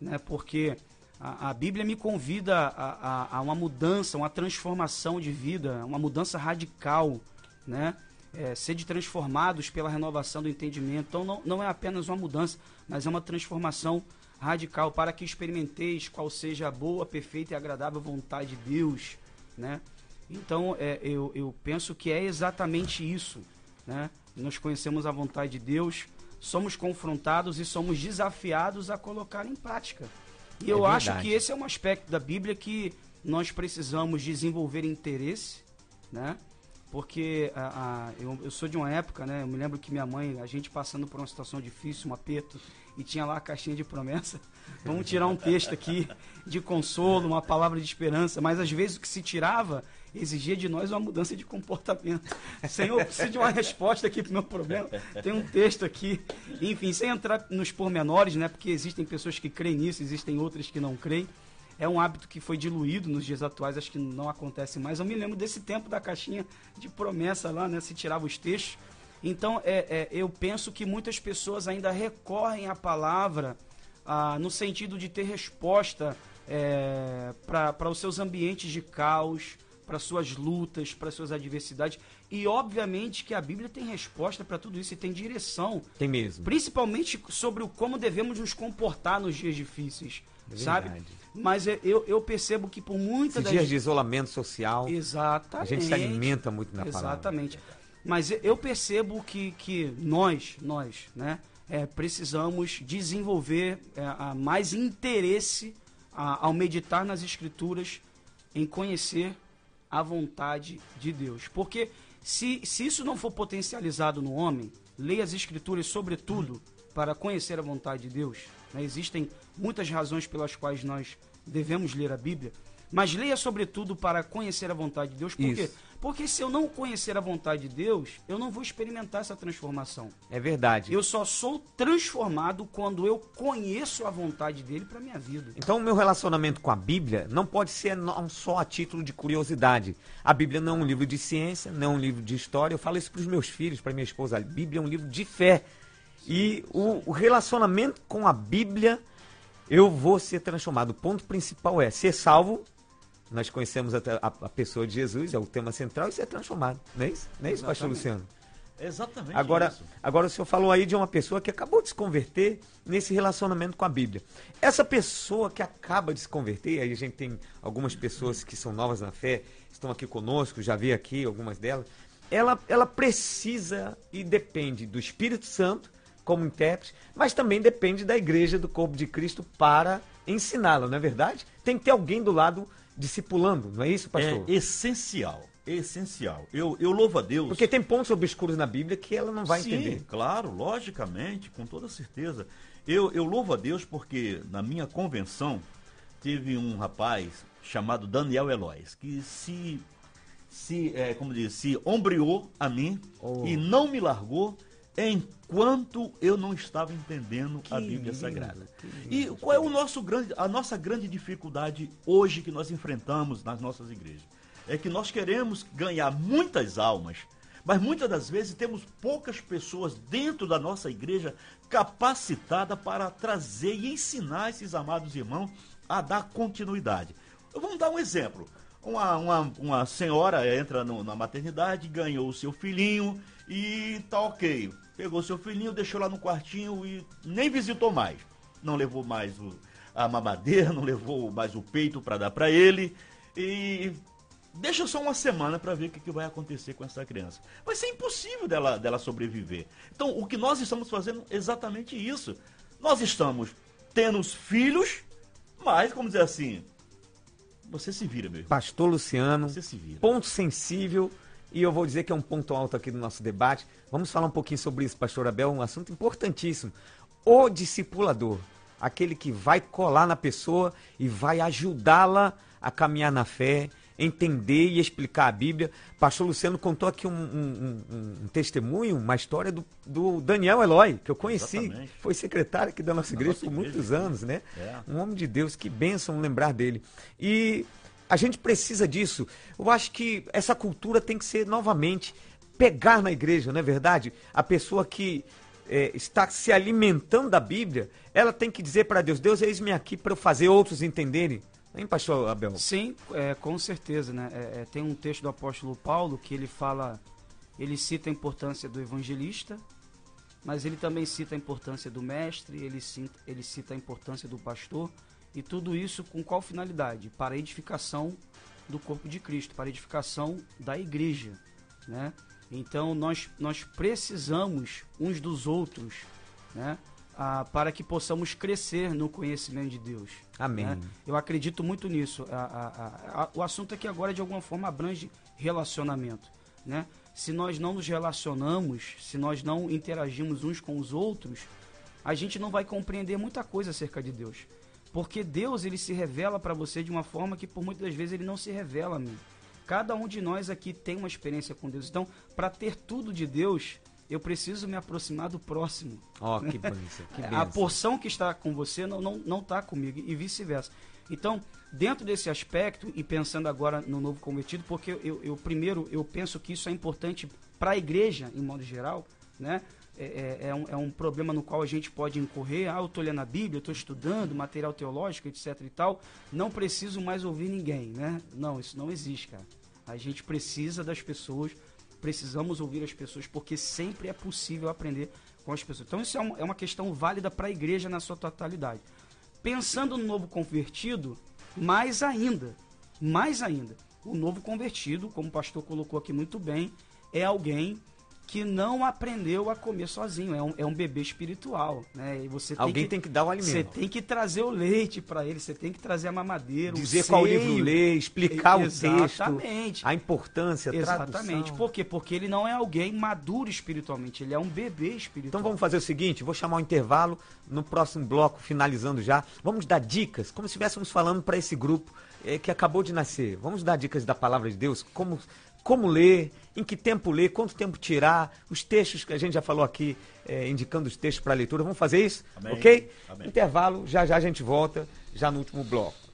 né? porque a, a Bíblia me convida a, a, a, uma mudança, uma transformação de vida, uma mudança radical, né? É, sede transformados pela renovação do entendimento. Então não, não é apenas uma mudança, mas é uma transformação radical para que experimenteis qual seja a boa, perfeita e agradável vontade de Deus, né? Então é, eu, eu penso que é exatamente isso, né? Nós conhecemos a vontade de Deus, somos confrontados e somos desafiados a colocar em prática. E eu é acho que esse é um aspecto da Bíblia que nós precisamos desenvolver interesse, né? Porque a, a, eu, eu, sou de uma época, né? Eu me lembro que minha mãe, a gente passando por uma situação difícil, um aperto, e tinha lá a caixinha de promessa. [LAUGHS] Vamos tirar um texto aqui de consolo, uma palavra de esperança. Mas às vezes o que se tirava exigia de nós uma mudança de comportamento. Senhor, eu preciso de uma resposta aqui para o meu problema. Tem um texto aqui. Enfim, sem entrar nos pormenores, né? Porque existem pessoas que creem nisso, existem outras que não creem. É um hábito que foi diluído nos dias atuais, acho que não acontece mais. Eu me lembro desse tempo da caixinha de promessa lá, né? Se tirava os textos. Então, é, é, eu penso que muitas pessoas ainda recorrem à palavra ah, no sentido de ter resposta é, para os seus ambientes de caos, para suas lutas, para suas adversidades. E obviamente que a Bíblia tem resposta para tudo isso e tem direção. Tem mesmo. Principalmente sobre o como devemos nos comportar nos dias difíceis, é sabe? Mas eu, eu percebo que por muitas das... dias de isolamento social, Exatamente. a gente se alimenta muito na palavra. Exatamente. Mas eu percebo que, que nós, nós, né, é, precisamos desenvolver é, mais interesse a, ao meditar nas escrituras em conhecer a vontade de Deus. Porque se, se isso não for potencializado no homem, leia as escrituras sobretudo para conhecer a vontade de Deus. Né? Existem muitas razões pelas quais nós devemos ler a Bíblia, Mas leia sobretudo para conhecer a vontade de Deus. Por Isso. quê? Porque se eu não conhecer a vontade de Deus, eu não vou experimentar essa transformação. É verdade. Eu só sou transformado quando eu conheço a vontade dele para minha vida. Então, o meu relacionamento com a Bíblia não pode ser não só a título de curiosidade. A Bíblia não é um livro de ciência, não é um livro de história. Eu falo isso para os meus filhos, para minha esposa. A Bíblia é um livro de fé. E o, o relacionamento com a Bíblia, eu vou ser transformado. O ponto principal é ser salvo. Nós conhecemos a, a- a pessoa de Jesus, é o tema central, e ser transformado. Não é isso? Não é isso, pastor. Luciano? Exatamente Agora, isso. agora o senhor falou aí de uma pessoa que acabou de se converter nesse relacionamento com a Bíblia. Essa pessoa que acaba de se converter, aí a gente tem algumas pessoas que são novas na fé, estão aqui conosco, já vi aqui algumas delas. Ela, ela precisa e depende do Espírito Santo como intérprete, mas também depende da igreja do corpo de Cristo para ensiná-la, não é verdade? Tem que ter alguém do lado discipulando, não é isso, pastor? É essencial, essencial. Eu, eu louvo a Deus. Porque tem pontos obscuros na Bíblia que ela não vai Sim, entender. claro, logicamente, com toda certeza. Eu, eu louvo a Deus porque na minha convenção teve um rapaz chamado Daniel Elois que se, se é, como diz, se ombreou a mim Oh. e não me largou enquanto eu não estava entendendo a Que Bíblia lindo, Sagrada. E qual é o nosso grande, a nossa grande dificuldade hoje que nós enfrentamos nas nossas igrejas? É que nós queremos ganhar muitas almas, mas muitas das vezes temos poucas pessoas dentro da nossa igreja capacitada para trazer e ensinar esses amados irmãos a dar continuidade. Vamos dar um exemplo. Uma, uma, uma senhora entra no- na maternidade, ganhou o seu filhinho e tá ok. Pegou seu filhinho, deixou lá no quartinho e nem visitou mais. Não levou mais o- a mamadeira, não levou mais o peito para dar para ele e deixa só uma semana para ver o que, que vai acontecer com essa criança. Vai ser impossível dela, dela sobreviver. Então, o que nós estamos fazendo é exatamente isso. Nós estamos tendo os filhos, mas, como dizer assim, você se vira, meu irmão. Pastor Luciano, Você se vira. ponto sensível, e eu vou dizer que é um ponto alto aqui do nosso debate. Vamos falar um pouquinho sobre isso, pastor Abel, um assunto importantíssimo. O discipulador, aquele que vai colar na pessoa e vai ajudá-la a caminhar na fé, entender e explicar a Bíblia. Pastor Luciano contou aqui um, um- um- um testemunho, uma história do, do Daniel Eloy, que eu conheci, Exatamente. foi secretário aqui da nossa igreja nossa por igreja, muitos anos, né? É. Um homem de Deus, que bênção lembrar dele. E a gente precisa disso. Eu acho que essa cultura tem que ser novamente pegar na igreja, não é verdade? A pessoa que é, está se alimentando da Bíblia, ela tem que dizer para Deus: Deus, eis-me aqui para eu fazer outros entenderem. Hein, pastor Abel? Sim, é, com certeza, né? É, é, tem um texto do apóstolo Paulo que ele fala, ele cita a importância do evangelista, mas ele também cita a importância do mestre, ele cita, ele cita a importância do pastor, e tudo isso com qual finalidade? Para a edificação do corpo de Cristo, para a edificação da igreja, né? Então nós, nós precisamos uns dos outros, né? Ah, para que possamos crescer no conhecimento de Deus. Amém. né? Eu acredito muito nisso. A- a- a- a- o assunto aqui agora, de alguma forma, abrange relacionamento. Né? Se nós não nos relacionamos, se nós não interagimos uns com os outros, a gente não vai compreender muita coisa acerca de Deus. Porque Deus ele se revela para você de uma forma que por muitas vezes ele não se revela a mim. Cada um de nós aqui tem uma experiência com Deus. Então, para ter tudo de Deus, eu preciso me aproximar do próximo. Ó, que bênção, que É, [LAUGHS] A bênção. porção que está com você não não não está comigo e vice-versa. Então, dentro desse aspecto e pensando agora no novo convertido, porque eu, eu primeiro eu penso que isso é importante para a igreja em modo geral, né? É, é- é um, é um problema no qual a gente pode incorrer. Ah, eu estou lendo a Bíblia, eu estou estudando material teológico, etc. e tal. Não preciso mais ouvir ninguém, né? Não, isso não existe, cara. A gente precisa das pessoas, precisamos ouvir as pessoas, porque sempre é possível aprender com as pessoas. Então, isso é uma, é uma questão válida para a igreja na sua totalidade. Pensando no novo convertido, mais ainda, mais ainda, o novo convertido, como o pastor colocou aqui muito bem, é alguém que não aprendeu a comer sozinho. É um, é um bebê espiritual, né? E você tem Alguém que, tem que dar o alimento. Você tem que trazer o leite para ele, você tem que trazer a mamadeira, Dizer o qual livro ler, explicar o Exatamente. texto, a importância, a Exatamente. tradução. Por quê? Porque ele não é alguém maduro espiritualmente, ele é um bebê espiritual. Então vamos fazer o seguinte, vou chamar o intervalo no próximo bloco, finalizando já. Vamos dar dicas, como se estivéssemos falando para esse grupo eh, que acabou de nascer. Vamos dar dicas da palavra de Deus, como, como ler, em que tempo ler, quanto tempo tirar, os textos que a gente já falou aqui, eh, indicando os textos para leitura. Vamos fazer isso? Amém. Ok? Amém. Intervalo, já já a gente volta, já no último bloco.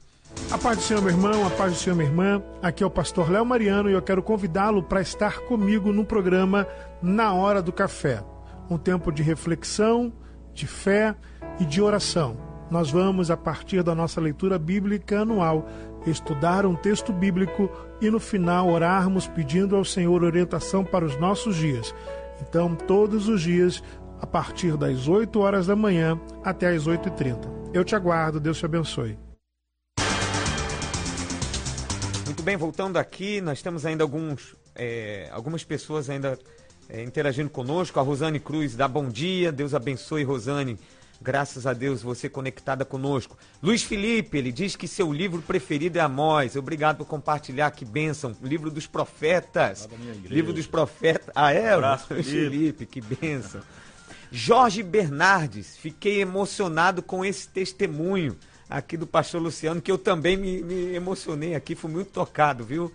A paz do Senhor, meu irmão, a paz do Senhor, minha irmã. Aqui é o pastor Léo Mariano e eu quero convidá-lo para estar comigo no programa Na Hora do Café. Um tempo de reflexão, de fé e de oração. Nós vamos, a partir da nossa leitura bíblica anual, estudar um texto bíblico e no final orarmos pedindo ao Senhor orientação para os nossos dias. Então, todos os dias, a partir das 8 horas da manhã até as 8h30. Eu te aguardo, Deus te abençoe. Muito bem, voltando aqui, nós temos ainda alguns, é, algumas pessoas ainda é, interagindo conosco. A Rosane Cruz dá bom dia, Deus abençoe, Rosane. Graças a Deus, você conectada conosco. Luiz Felipe, ele diz que seu livro preferido é Amós. Obrigado por compartilhar, que bênção. Livro dos profetas. Livro dos profetas. Ah, é? abraço, Luiz Felipe. Felipe, que bênção. Jorge Bernardes, fiquei emocionado com esse testemunho aqui do pastor Luciano, que eu também me, me emocionei aqui, fui muito tocado, viu?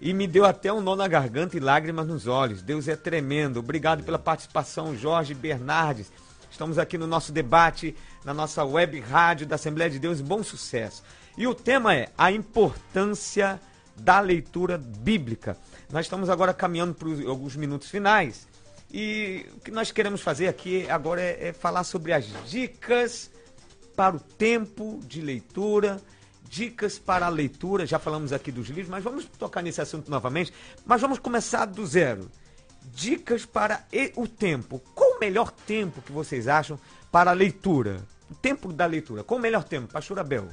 E me deu até um nó na garganta e lágrimas nos olhos. Deus é tremendo. Obrigado pela participação, Jorge Bernardes. Estamos aqui no nosso debate, na nossa web rádio da Assembleia de Deus, bom sucesso. E o tema é a importância da leitura bíblica. Nós estamos agora caminhando para alguns minutos finais. E o que nós queremos fazer aqui agora é, é falar sobre as dicas para o tempo de leitura, dicas para a leitura. Já falamos aqui dos livros, mas vamos tocar nesse assunto novamente. Mas vamos começar do zero. Dicas para o tempo. O melhor tempo que vocês acham para a leitura? O tempo da leitura. Qual o melhor tempo? Pastor Abel.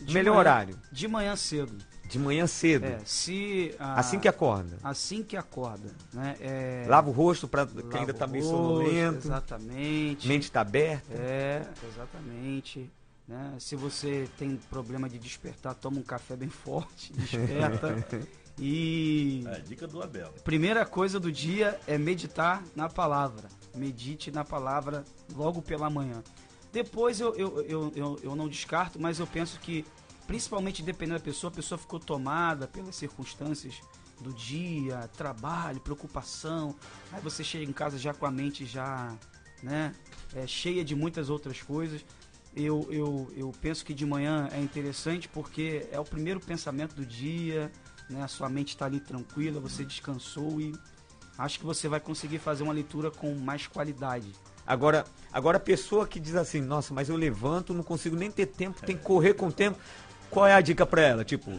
De melhor manhã- horário. De manhã cedo. De manhã cedo. É, se a- Assim que acorda. assim que acorda, né? É, Lava o rosto para quem ainda está meio sonolento. Exatamente. Mente está aberta. É, exatamente. Né? Se você tem problema de despertar, toma um café bem forte, [LAUGHS] desperta. E É, dica do Abel. primeira coisa do dia é meditar na palavra. Medite na palavra logo pela manhã. Depois eu, eu, eu, eu, eu não descarto, mas eu penso que, principalmente dependendo da pessoa, a pessoa ficou tomada pelas circunstâncias do dia, trabalho, preocupação. Aí você chega em casa já com a mente já, né, é, cheia de muitas outras coisas. Eu, eu, eu penso que de manhã é interessante porque é o primeiro pensamento do dia, né, a sua mente está ali tranquila, você descansou e acho que você vai conseguir fazer uma leitura com mais qualidade. Agora, agora a pessoa que diz assim, nossa, mas eu levanto, não consigo nem ter tempo, tem que correr com o tempo. Qual é a dica pra ela? Tipo,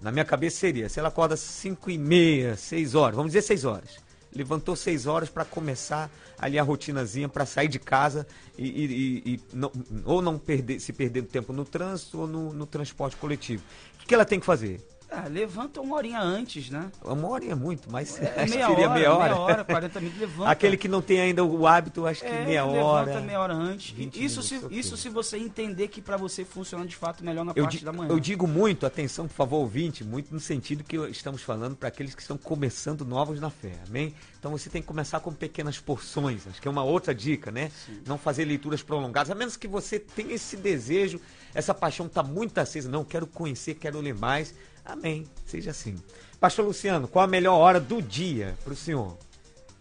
na minha cabeça seria, se ela acorda 5 e meia, 6 horas, vamos dizer 6 horas. Levantou 6 horas pra começar ali a rotinazinha pra sair de casa e- e- e não- ou não perder, se perder tempo no trânsito ou no, no transporte coletivo. O que, que ela tem que fazer? Ah, levanta uma horinha antes, né? Uma hora é muito, mas É, [LAUGHS] acho que meia, seria hora, meia hora. meia hora, 40 minutos, levanta. Aquele que não tem ainda o hábito, acho que É, meia levanta hora. meia hora antes. 20 Isso, se, ok. isso se você entender que pra você funciona de fato melhor na Eu, parte da manhã. eu digo muito, atenção, por favor, ouvinte, muito no sentido que estamos falando para aqueles que estão começando novos na fé, amém? Então você tem que começar com pequenas porções, acho que é uma outra dica, né? Não fazer leituras prolongadas, a menos que você tenha esse desejo, essa paixão está muito acesa, não, quero conhecer, quero ler mais, amém, seja assim. Pastor Luciano, qual a melhor hora do dia para o senhor?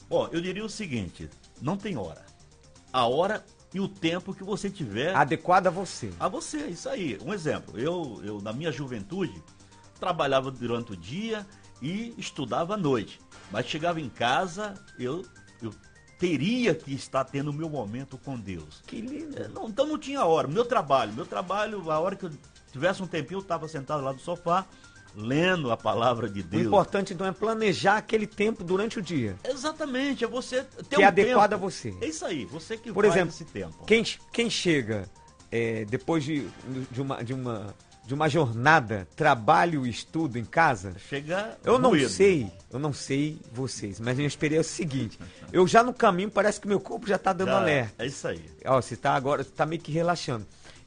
Bom, eu diria o seguinte: não tem hora. A hora e o tempo que você tiver Adequado a você. a você. Isso aí. Um exemplo. Eu, eu na minha juventude, trabalhava durante o dia e estudava à noite. Mas chegava em casa, eu, eu teria que estar tendo o meu momento com Deus. Que lindo. É, Não, então não tinha hora. Meu trabalho, meu trabalho, a hora que eu tivesse um tempinho, eu estava sentado lá no sofá, lendo a palavra de O Deus. importante então é planejar aquele tempo durante o dia. Exatamente, é você ter Que um é adequado tempo. a você. É isso aí, você que Por faz exemplo, esse tempo. Quem, quem chega é, depois de, de, uma, de uma de uma jornada trabalho e estudo em casa, Chega. eu não moído. sei, eu não sei vocês, mas minha experiência é o seguinte: eu já no caminho parece que meu corpo já tá dando Já, alerta. É isso aí. Ó, você tá agora, você tá meio que relaxando.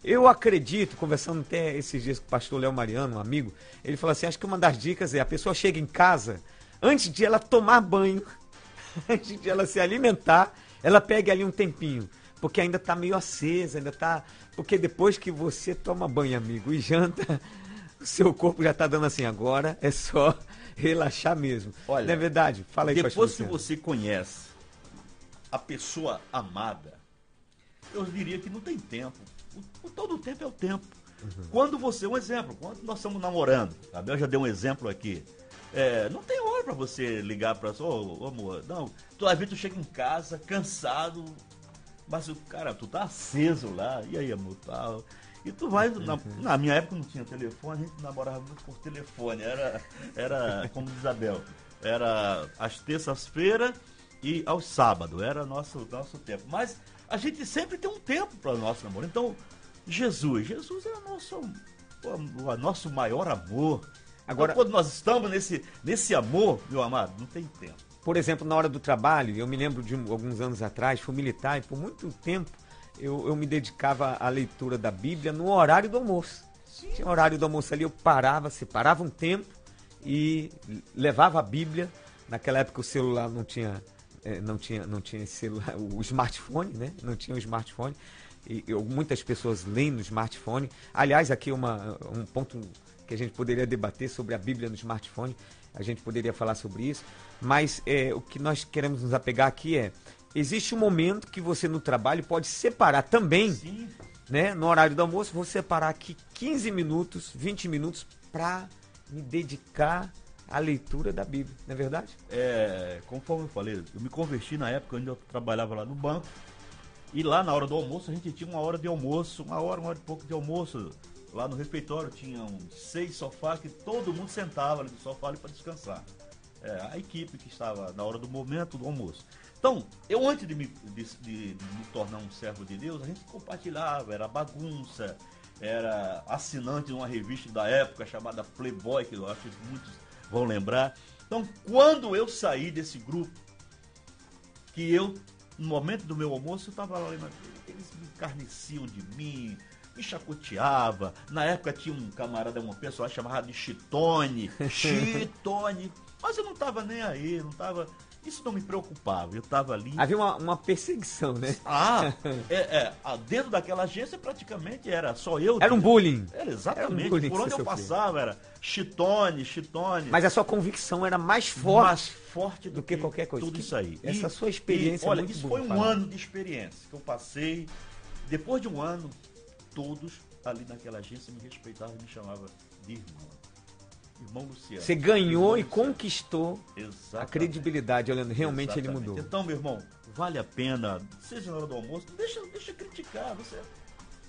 Eu acredito, conversando até esses dias com o pastor Léo Mariano, um amigo, ele falou assim: acho que uma das dicas é a pessoa chega em casa, antes de ela tomar banho, [LAUGHS] antes de ela se alimentar, ela pega ali um tempinho. Porque ainda tá meio acesa, ainda tá. Porque depois que você toma banho, amigo, e janta, [LAUGHS] o seu corpo já tá dando assim, agora é só [LAUGHS] relaxar mesmo. Olha, Não é verdade? Fala aí, Depois que você conhece a pessoa amada, eu diria que não tem tempo. O, o- todo o tempo é o tempo. Uhum. Quando você, um exemplo, quando nós estamos namorando, a Bel já deu um exemplo aqui. É, não tem hora pra você ligar pra ô, ô, amor, não. Às vezes tu chega em casa cansado, mas o cara, tu tá aceso lá, e aí, amor, tal. E tu vai, na, na minha época não tinha telefone, a gente namorava muito por telefone, era, era como diz a Bel, era às terças-feiras e aos sábados, era nosso, nosso tempo. Mas a gente sempre tem um tempo para o nosso namoro. Então, Jesus, Jesus é o nosso, o, o nosso maior amor. Agora- Agora, quando nós estamos nesse, nesse amor, meu amado, não tem tempo. Por exemplo, na hora do trabalho, eu me lembro de alguns anos atrás, fui militar e por muito tempo eu, eu me dedicava à leitura da Bíblia no horário do almoço. Tinha horário do almoço ali, eu parava, separava um tempo e levava a Bíblia. Naquela época o celular não tinha, não tinha, não tinha celular, [LAUGHS] o smartphone, né? Não tinha o smartphone. E muitas pessoas leem no smartphone. Aliás, aqui uma, um ponto que a gente poderia debater sobre a Bíblia no smartphone. A gente poderia falar sobre isso. Mas eh, o que nós queremos nos apegar aqui é: existe um momento que você no trabalho pode separar também Sim. né, no horário do almoço, vou separar aqui 15 minutos, 20 minutos para me dedicar à leitura da Bíblia, não é verdade? É, conforme eu falei, eu me converti na época onde eu trabalhava lá no banco. E lá na hora do almoço, a gente tinha uma hora de almoço, uma hora, uma hora e pouco de almoço. Lá no refeitório tinham seis sofás que todo mundo sentava ali no sofá para descansar. É, a equipe que estava na hora do momento do almoço. Então, eu antes de me, de, de- de me tornar um servo de Deus, a gente compartilhava, era bagunça, era assinante de uma revista da época chamada Playboy, que eu acho que muitos vão lembrar. Então, quando eu saí desse grupo, que eu, no momento do meu almoço, eu estava lá lendo, eles me encarneciam de mim, me chacoteava. Na época tinha um camarada, uma pessoa chamada de Chitone, [LAUGHS] Chitone. Mas eu não estava nem aí, não estava. Isso não me preocupava, eu estava ali. Havia uma, uma perseguição, né? Ah, [LAUGHS] é, é, ah, dentro daquela agência praticamente era só eu. Era um que- bullying. Era exatamente. Era um bullying Por que onde eu passava era chitone, chitone. Mas a sua convicção era mais forte. mais forte do, do que qualquer coisa. Tudo Que- isso aí. essa sua experiência é olha, isso boa, foi um Fábio. ano de experiência que eu passei. Depois de um ano, todos ali naquela agência me respeitavam e me chamavam de irmão. Irmão Luciano. Você ganhou Irmão e Luciano. conquistou a Exatamente. credibilidade, olhando, realmente ele Exatamente. mudou. Então, meu irmão, vale a pena, seja na hora do almoço, deixa, deixa criticar. Você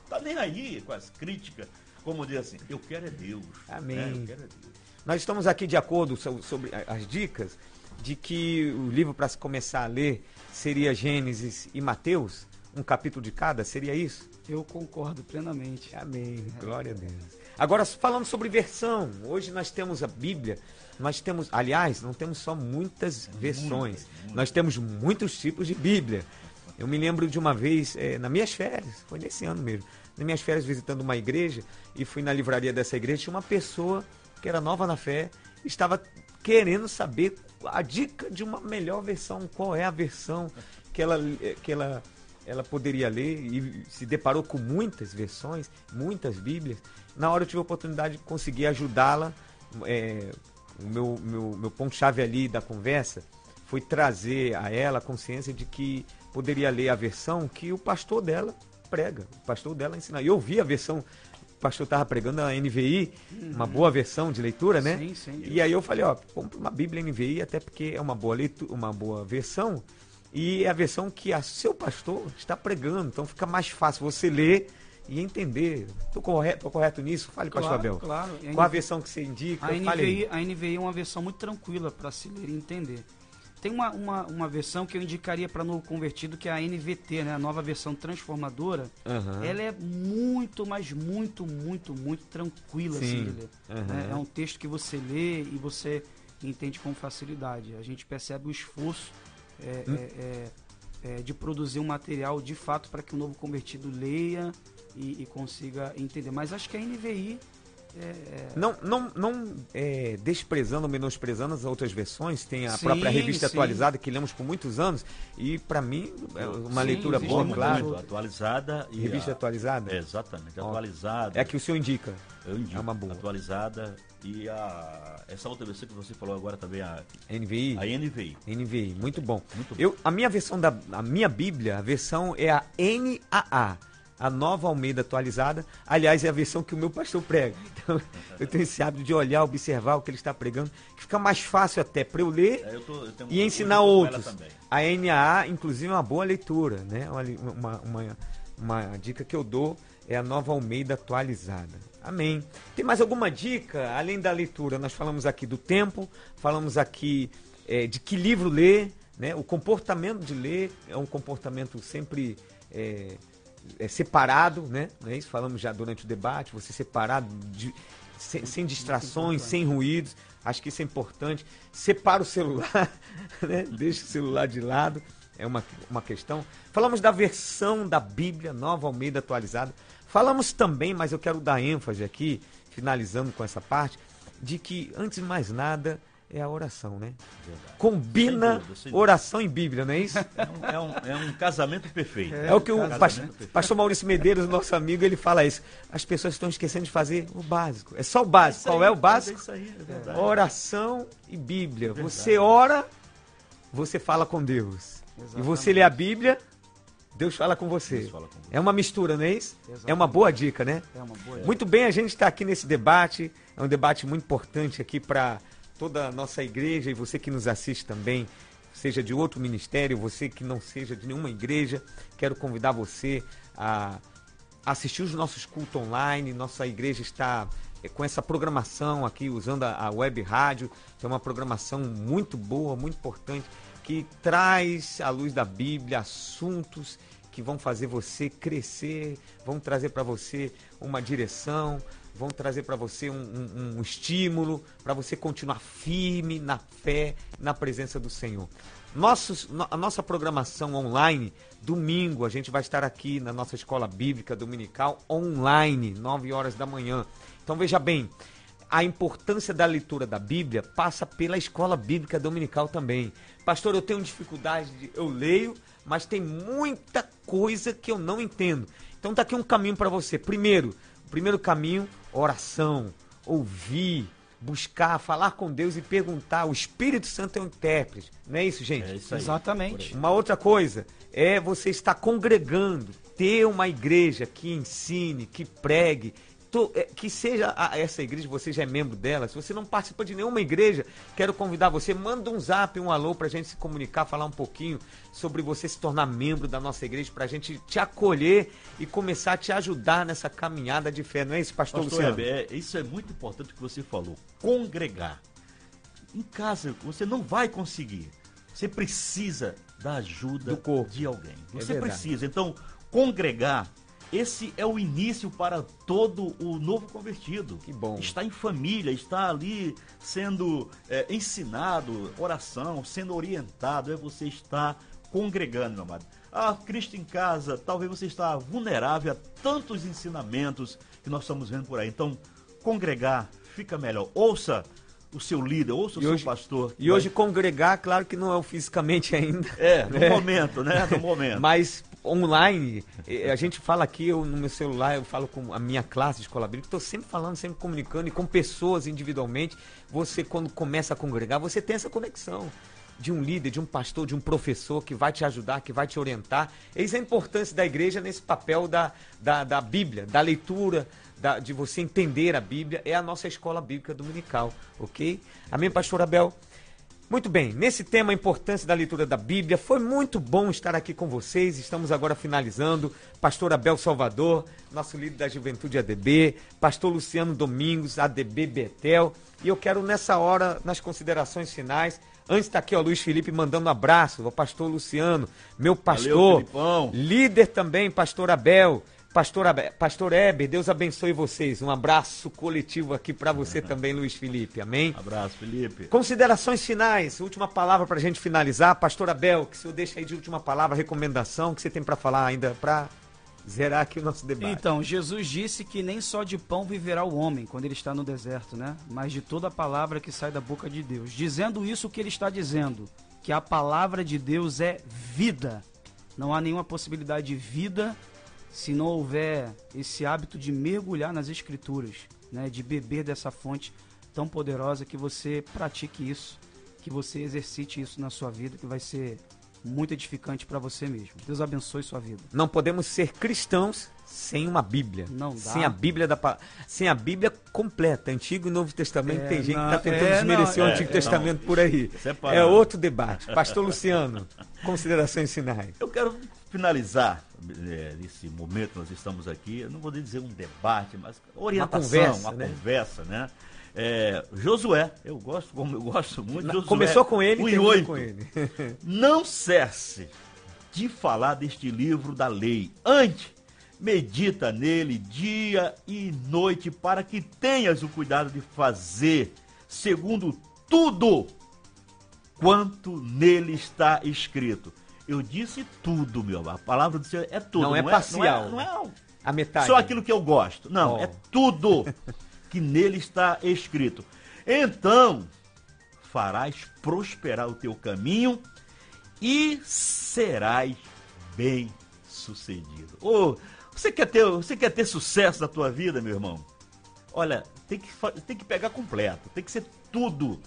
tá nem aí com as críticas. Como diz assim, eu quero é Deus. Amém. né? Eu quero é Deus. Nós estamos aqui de acordo so- sobre a- as dicas de que o livro para se começar a ler seria Gênesis e Mateus, um capítulo de cada, seria isso? Eu concordo plenamente. Amém. Glória a Deus. Agora, falando sobre versão, hoje nós temos a Bíblia, nós temos, aliás, não temos só muitas versões, nós temos muitos tipos de Bíblia. Eu me lembro de uma vez, eh, nas minhas férias, foi nesse ano mesmo, nas minhas férias visitando uma igreja e fui na livraria dessa igreja, tinha uma pessoa que era nova na fé, estava querendo saber a dica de uma melhor versão, qual é a versão que ela, eh, que ela ela poderia ler e se deparou com muitas versões, muitas Bíblias. Na hora eu tive a oportunidade de conseguir ajudá-la. É, o meu, meu, meu ponto-chave ali da conversa foi trazer a ela a consciência de que poderia ler a versão que o pastor dela prega, o pastor dela ensina. E eu vi a versão, o pastor estava pregando a NVI, uma boa versão de leitura, né? Sim, sim. E aí eu falei, ó, para uma Bíblia NVI, até porque é uma boa leitura, uma boa versão, e é a versão que a seu pastor está pregando, então fica mais fácil você ler e entender. Estou correto, tô correto nisso? Fale, pastor Claro, Abel. claro. E Qual a NVI versão que você indica? A. NVI, a NVI é uma versão muito tranquila para se ler e entender. Tem uma, uma, uma versão que eu indicaria para novo convertido, que é a NVT, né? A nova versão transformadora. Aham. Ela é muito, mas muito, muito, muito tranquila assim, Sim. de ler. Aham. né? É um texto que você lê e você entende com facilidade. A gente percebe o esforço é, Hum. é, é, é, de produzir um material de fato para que o novo convertido leia e, e consiga entender. Mas acho que a NVI é, Não, não, não é, desprezando ou menosprezando as outras versões, tem a Sim, própria revista sim. atualizada que lemos por muitos anos e para mim é uma Sim, leitura boa, claro. Atualizada e Revista a- atualizada? É, exatamente, atualizada. É a que o senhor indica. Indico, é uma boa. Atualizada e a essa outra versão que você falou agora também a, NVI. a NVI. NVI, muito bom. Muito bom. Eu, a minha versão da a minha Bíblia, a versão é a NAA, a Nova Almeida atualizada. Aliás, é a versão que o meu pastor prega. [LAUGHS] Então, eu tenho esse hábito de olhar, observar o que ele está pregando, que fica mais fácil até para eu ler É, eu tô- eu e ensinar outros. A NAA, inclusive, é uma boa leitura, né? Uma, uma, uma, uma dica que eu dou é a Nova Almeida atualizada. Amém. Tem mais alguma dica além da leitura? Nós falamos aqui do tempo, falamos aqui eh, de que livro ler, né? O comportamento de ler é um comportamento sempre eh, é, separado, né? Não é isso? Falamos já durante o debate, você separado, de- sem, sem distrações, sem ruídos. Acho que isso é importante. Separa o celular, [LAUGHS] né? Deixa o celular de lado. É uma, uma questão. Falamos da versão da Bíblia, Nova Almeida atualizada. Falamos também, mas eu quero dar ênfase aqui, finalizando com essa parte, de que, antes de mais nada, é a oração, né? Verdade. Combina Sem dúvida, sem dúvida. oração e Bíblia, não é isso? É um, é um- é casamento perfeito. É o que o pastor, pastor Maurício Medeiros, nosso amigo, ele fala isso. As pessoas estão esquecendo de fazer o básico. É só o básico. Isso Qual aí, é o básico? aí, é. Oração e Bíblia. Você ora, você fala com Deus. E você lê a Bíblia, Deus fala com você. Deus fala com você. É uma mistura, não é isso? É Exatamente. uma boa dica, né? é uma boa Muito bem, a gente está aqui nesse debate. É um debate muito importante aqui para toda a nossa igreja e você que nos assiste também, seja de outro ministério, você que não seja de nenhuma igreja. Quero convidar você a assistir os nossos cultos online. Nossa igreja está eh, com essa programação aqui, usando a, a web rádio. É uma programação muito boa, muito importante, que traz à luz da Bíblia assuntos que vão fazer você crescer, vão trazer para você uma direção, vão trazer para você um, um- um estímulo, para você continuar firme na fé, na presença do Senhor. Nossos, no- a nossa programação online, domingo, a gente vai estar aqui na nossa escola bíblica dominical online, 9 horas da manhã. Então veja bem, a importância da leitura da Bíblia passa pela escola bíblica dominical também. Pastor, eu tenho dificuldade, de, eu leio, mas tem muita coisa que eu não entendo. Então tá aqui um caminho para você. Primeiro, o primeiro caminho, oração, ouvir, buscar, falar com Deus e perguntar. O Espírito Santo é o intérprete. Não é isso, gente? É isso aí. Exatamente. Uma outra coisa é você estar congregando, ter uma igreja que ensine, que pregue, to- é, que seja a- essa igreja, você já é membro dela. Se você não participa de nenhuma igreja, quero convidar você, manda um zap, um alô pra gente se comunicar, falar um pouquinho sobre você se tornar membro da nossa igreja, pra gente te acolher e começar a te ajudar nessa caminhada de fé. Não é isso, pastor, Pastor Luciano? É, isso é muito importante que você falou. Congregar. Em casa você não vai conseguir. Você precisa da ajuda Do corpo. de alguém. É Você verdade. precisa. Então, congregar, esse é o início para todo o novo convertido. Que bom. Está em família, está ali sendo é, ensinado, oração, sendo orientado. É você estar congregando, meu amado. Ah, Cristo em casa, talvez você está vulnerável a tantos ensinamentos que nós estamos vendo por aí. Então, congregar fica melhor. Ouça o seu líder, ouça o E seu hoje- pastor. E hoje congregar, claro que não é o fisicamente [LAUGHS] ainda. É, no momento, né? No momento. Mas online, a gente fala aqui, eu, no meu celular, eu falo com a minha classe de escola bíblica, estou sempre falando, sempre comunicando e com pessoas individualmente. Você, quando começa a congregar, você tem essa conexão de um líder, de um pastor, de um professor que vai te ajudar, que vai te orientar. Eis a importância da igreja nesse papel da, da, da Bíblia, da leitura, da- de você entender a Bíblia. É a nossa escola bíblica dominical, ok? Amém, pastor Abel? Muito bem, nesse tema a importância da leitura da Bíblia, foi muito bom estar aqui com vocês. Estamos agora finalizando. Pastor Abel Salvador, nosso líder da Juventude ADB, Pastor Luciano Domingos, ADB Betel. E eu quero nessa hora, nas considerações finais, Antes está aqui, ó, Luiz Felipe mandando um abraço, o pastor Luciano, meu pastor, Valeu, líder também, pastor Abel, pastor, Abel, pastor Heber, Deus abençoe vocês. Um abraço coletivo aqui para você também, Luiz Felipe, amém? Abraço, Felipe. Considerações finais, última palavra para a gente finalizar. Pastor Abel, que o senhor deixa aí de última palavra, recomendação que você tem para falar ainda para zerar aqui o nosso debate. Então, Jesus disse que nem só de pão viverá o homem quando ele está no deserto, né? Mas de toda a palavra que sai da boca de Deus. Dizendo isso, o que ele está dizendo? Que a palavra de Deus é vida. Não há nenhuma possibilidade de vida se não houver esse hábito de mergulhar nas escrituras, né? De beber dessa fonte tão poderosa que você pratique isso, que você exercite isso na sua vida, que vai ser muito edificante para você mesmo. Deus abençoe sua vida. Não podemos ser cristãos sem uma Bíblia. Não dá. Sem a Bíblia da pa- sem a Bíblia completa, Antigo e Novo Testamento. É, tem gente não, que está tentando é, desmerecer não, o é, Antigo é, Testamento por aí. Separado. É outro debate. Pastor Luciano, considerações finais. Eu quero finalizar é, nesse momento nós estamos aqui, eu não vou dizer um debate, mas orientação, conversa, uma né? conversa, né? É, Josué, eu gosto, como eu gosto muito. Na- Josué, Começou com ele, terminou com ele. [LAUGHS] Não cesse de falar deste livro da lei. Antes, medita nele dia e noite para que tenhas o cuidado de fazer segundo tudo quanto nele está escrito. Eu disse tudo, meu. A palavra do Senhor é tudo. Não é parcial. Não é, não é A metade. só aquilo que eu gosto. Não, Oh. é tudo [LAUGHS] que nele está escrito. Então, farás prosperar o teu caminho e serás bem sucedido. Ô, você quer ter, você quer ter sucesso na tua vida, meu irmão? Olha, tem que, tem que pegar completo, tem que ser tudo,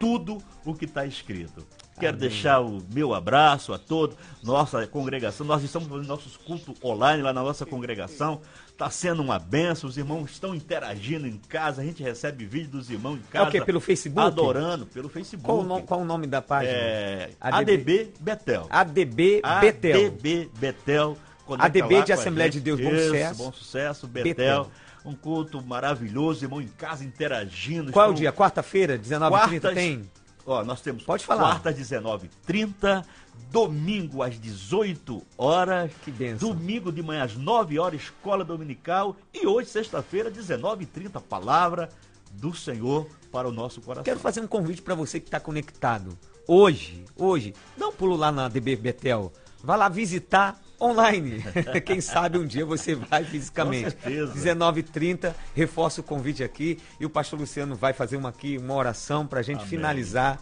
tudo o que está escrito. Quero deixar o meu abraço a toda nossa congregação. Nós estamos fazendo nossos cultos online lá na nossa congregação. Está sendo uma benção. Os irmãos estão interagindo em casa. A gente recebe vídeo dos irmãos em É casa. o quê? Pelo Facebook? Adorando pelo Facebook. Qual o, nome, qual o nome da página? É, ADB. ADB Betel. ADB Betel. ADB Betel. ADB de Assembleia de Deus, Bom Isso, Sucesso. Bom sucesso, Betel. Betel. Um culto maravilhoso, irmão em casa interagindo. Qual é Estão- dia? Quarta-feira, 19h30 Quartas- tem? Ó, nós temos Pode falar. quarta às 19h30, domingo às 18 horas, Que bênção. domingo de manhã às 9 horas, escola dominical e hoje, sexta-feira, 19h30, palavra do Senhor para o nosso coração. Quero fazer um convite para você que está conectado. Hoje, hoje, dá um pulo lá na DB Betel. Vá lá visitar online. [LAUGHS] Quem sabe um dia você vai fisicamente. Com certeza. 19h30, reforço o convite aqui. E o pastor Luciano vai fazer uma aqui, uma oração para a gente Amém. finalizar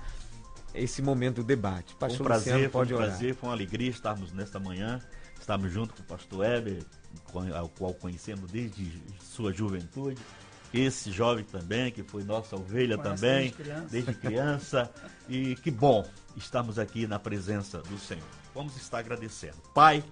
esse momento do debate. Foi um Pastor prazer, Luciano foi um pode orar. prazer, foi uma alegria estarmos nesta manhã. Estamos junto com o pastor Heber, com- ao qual conhecemos desde sua juventude. Esse jovem também, que foi nossa ovelha Conhece também, desde criança. desde criança. E que bom estamos aqui na presença do Senhor. Vamos estar agradecendo. Pai,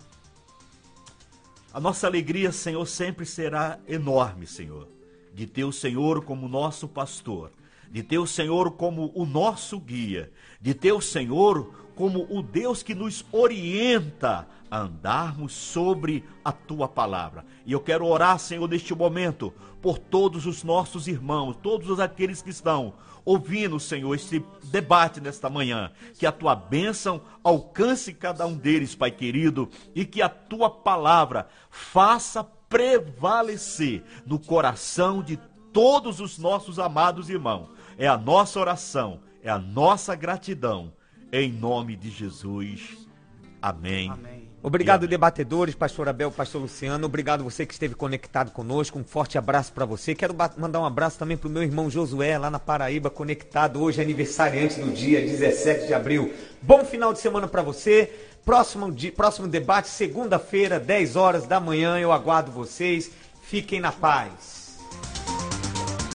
a nossa alegria, Senhor, sempre será enorme, Senhor, de ter o Senhor como nosso pastor, de ter o Senhor como o nosso guia, de ter o Senhor como o Deus que nos orienta a andarmos sobre a tua palavra. E eu quero orar, Senhor, neste momento, por todos os nossos irmãos, todos aqueles que estão ouvindo, Senhor, esse debate nesta manhã. Que a tua bênção alcance cada um deles, Pai querido, e que a tua palavra faça prevalecer no coração de todos os nossos amados irmãos. É a nossa oração, é a nossa gratidão. Em nome de Jesus. Amém. Amém. Obrigado, debatedores, pastor Abel, pastor Luciano. Obrigado você que esteve conectado conosco. Um forte abraço para você. Quero mandar um abraço também para o meu irmão Josué, lá na Paraíba, conectado hoje, aniversariante do dia 17 de abril. Bom final de semana para você. Próximo, próximo debate, segunda-feira, 10 horas da manhã. Eu aguardo vocês. Fiquem na paz.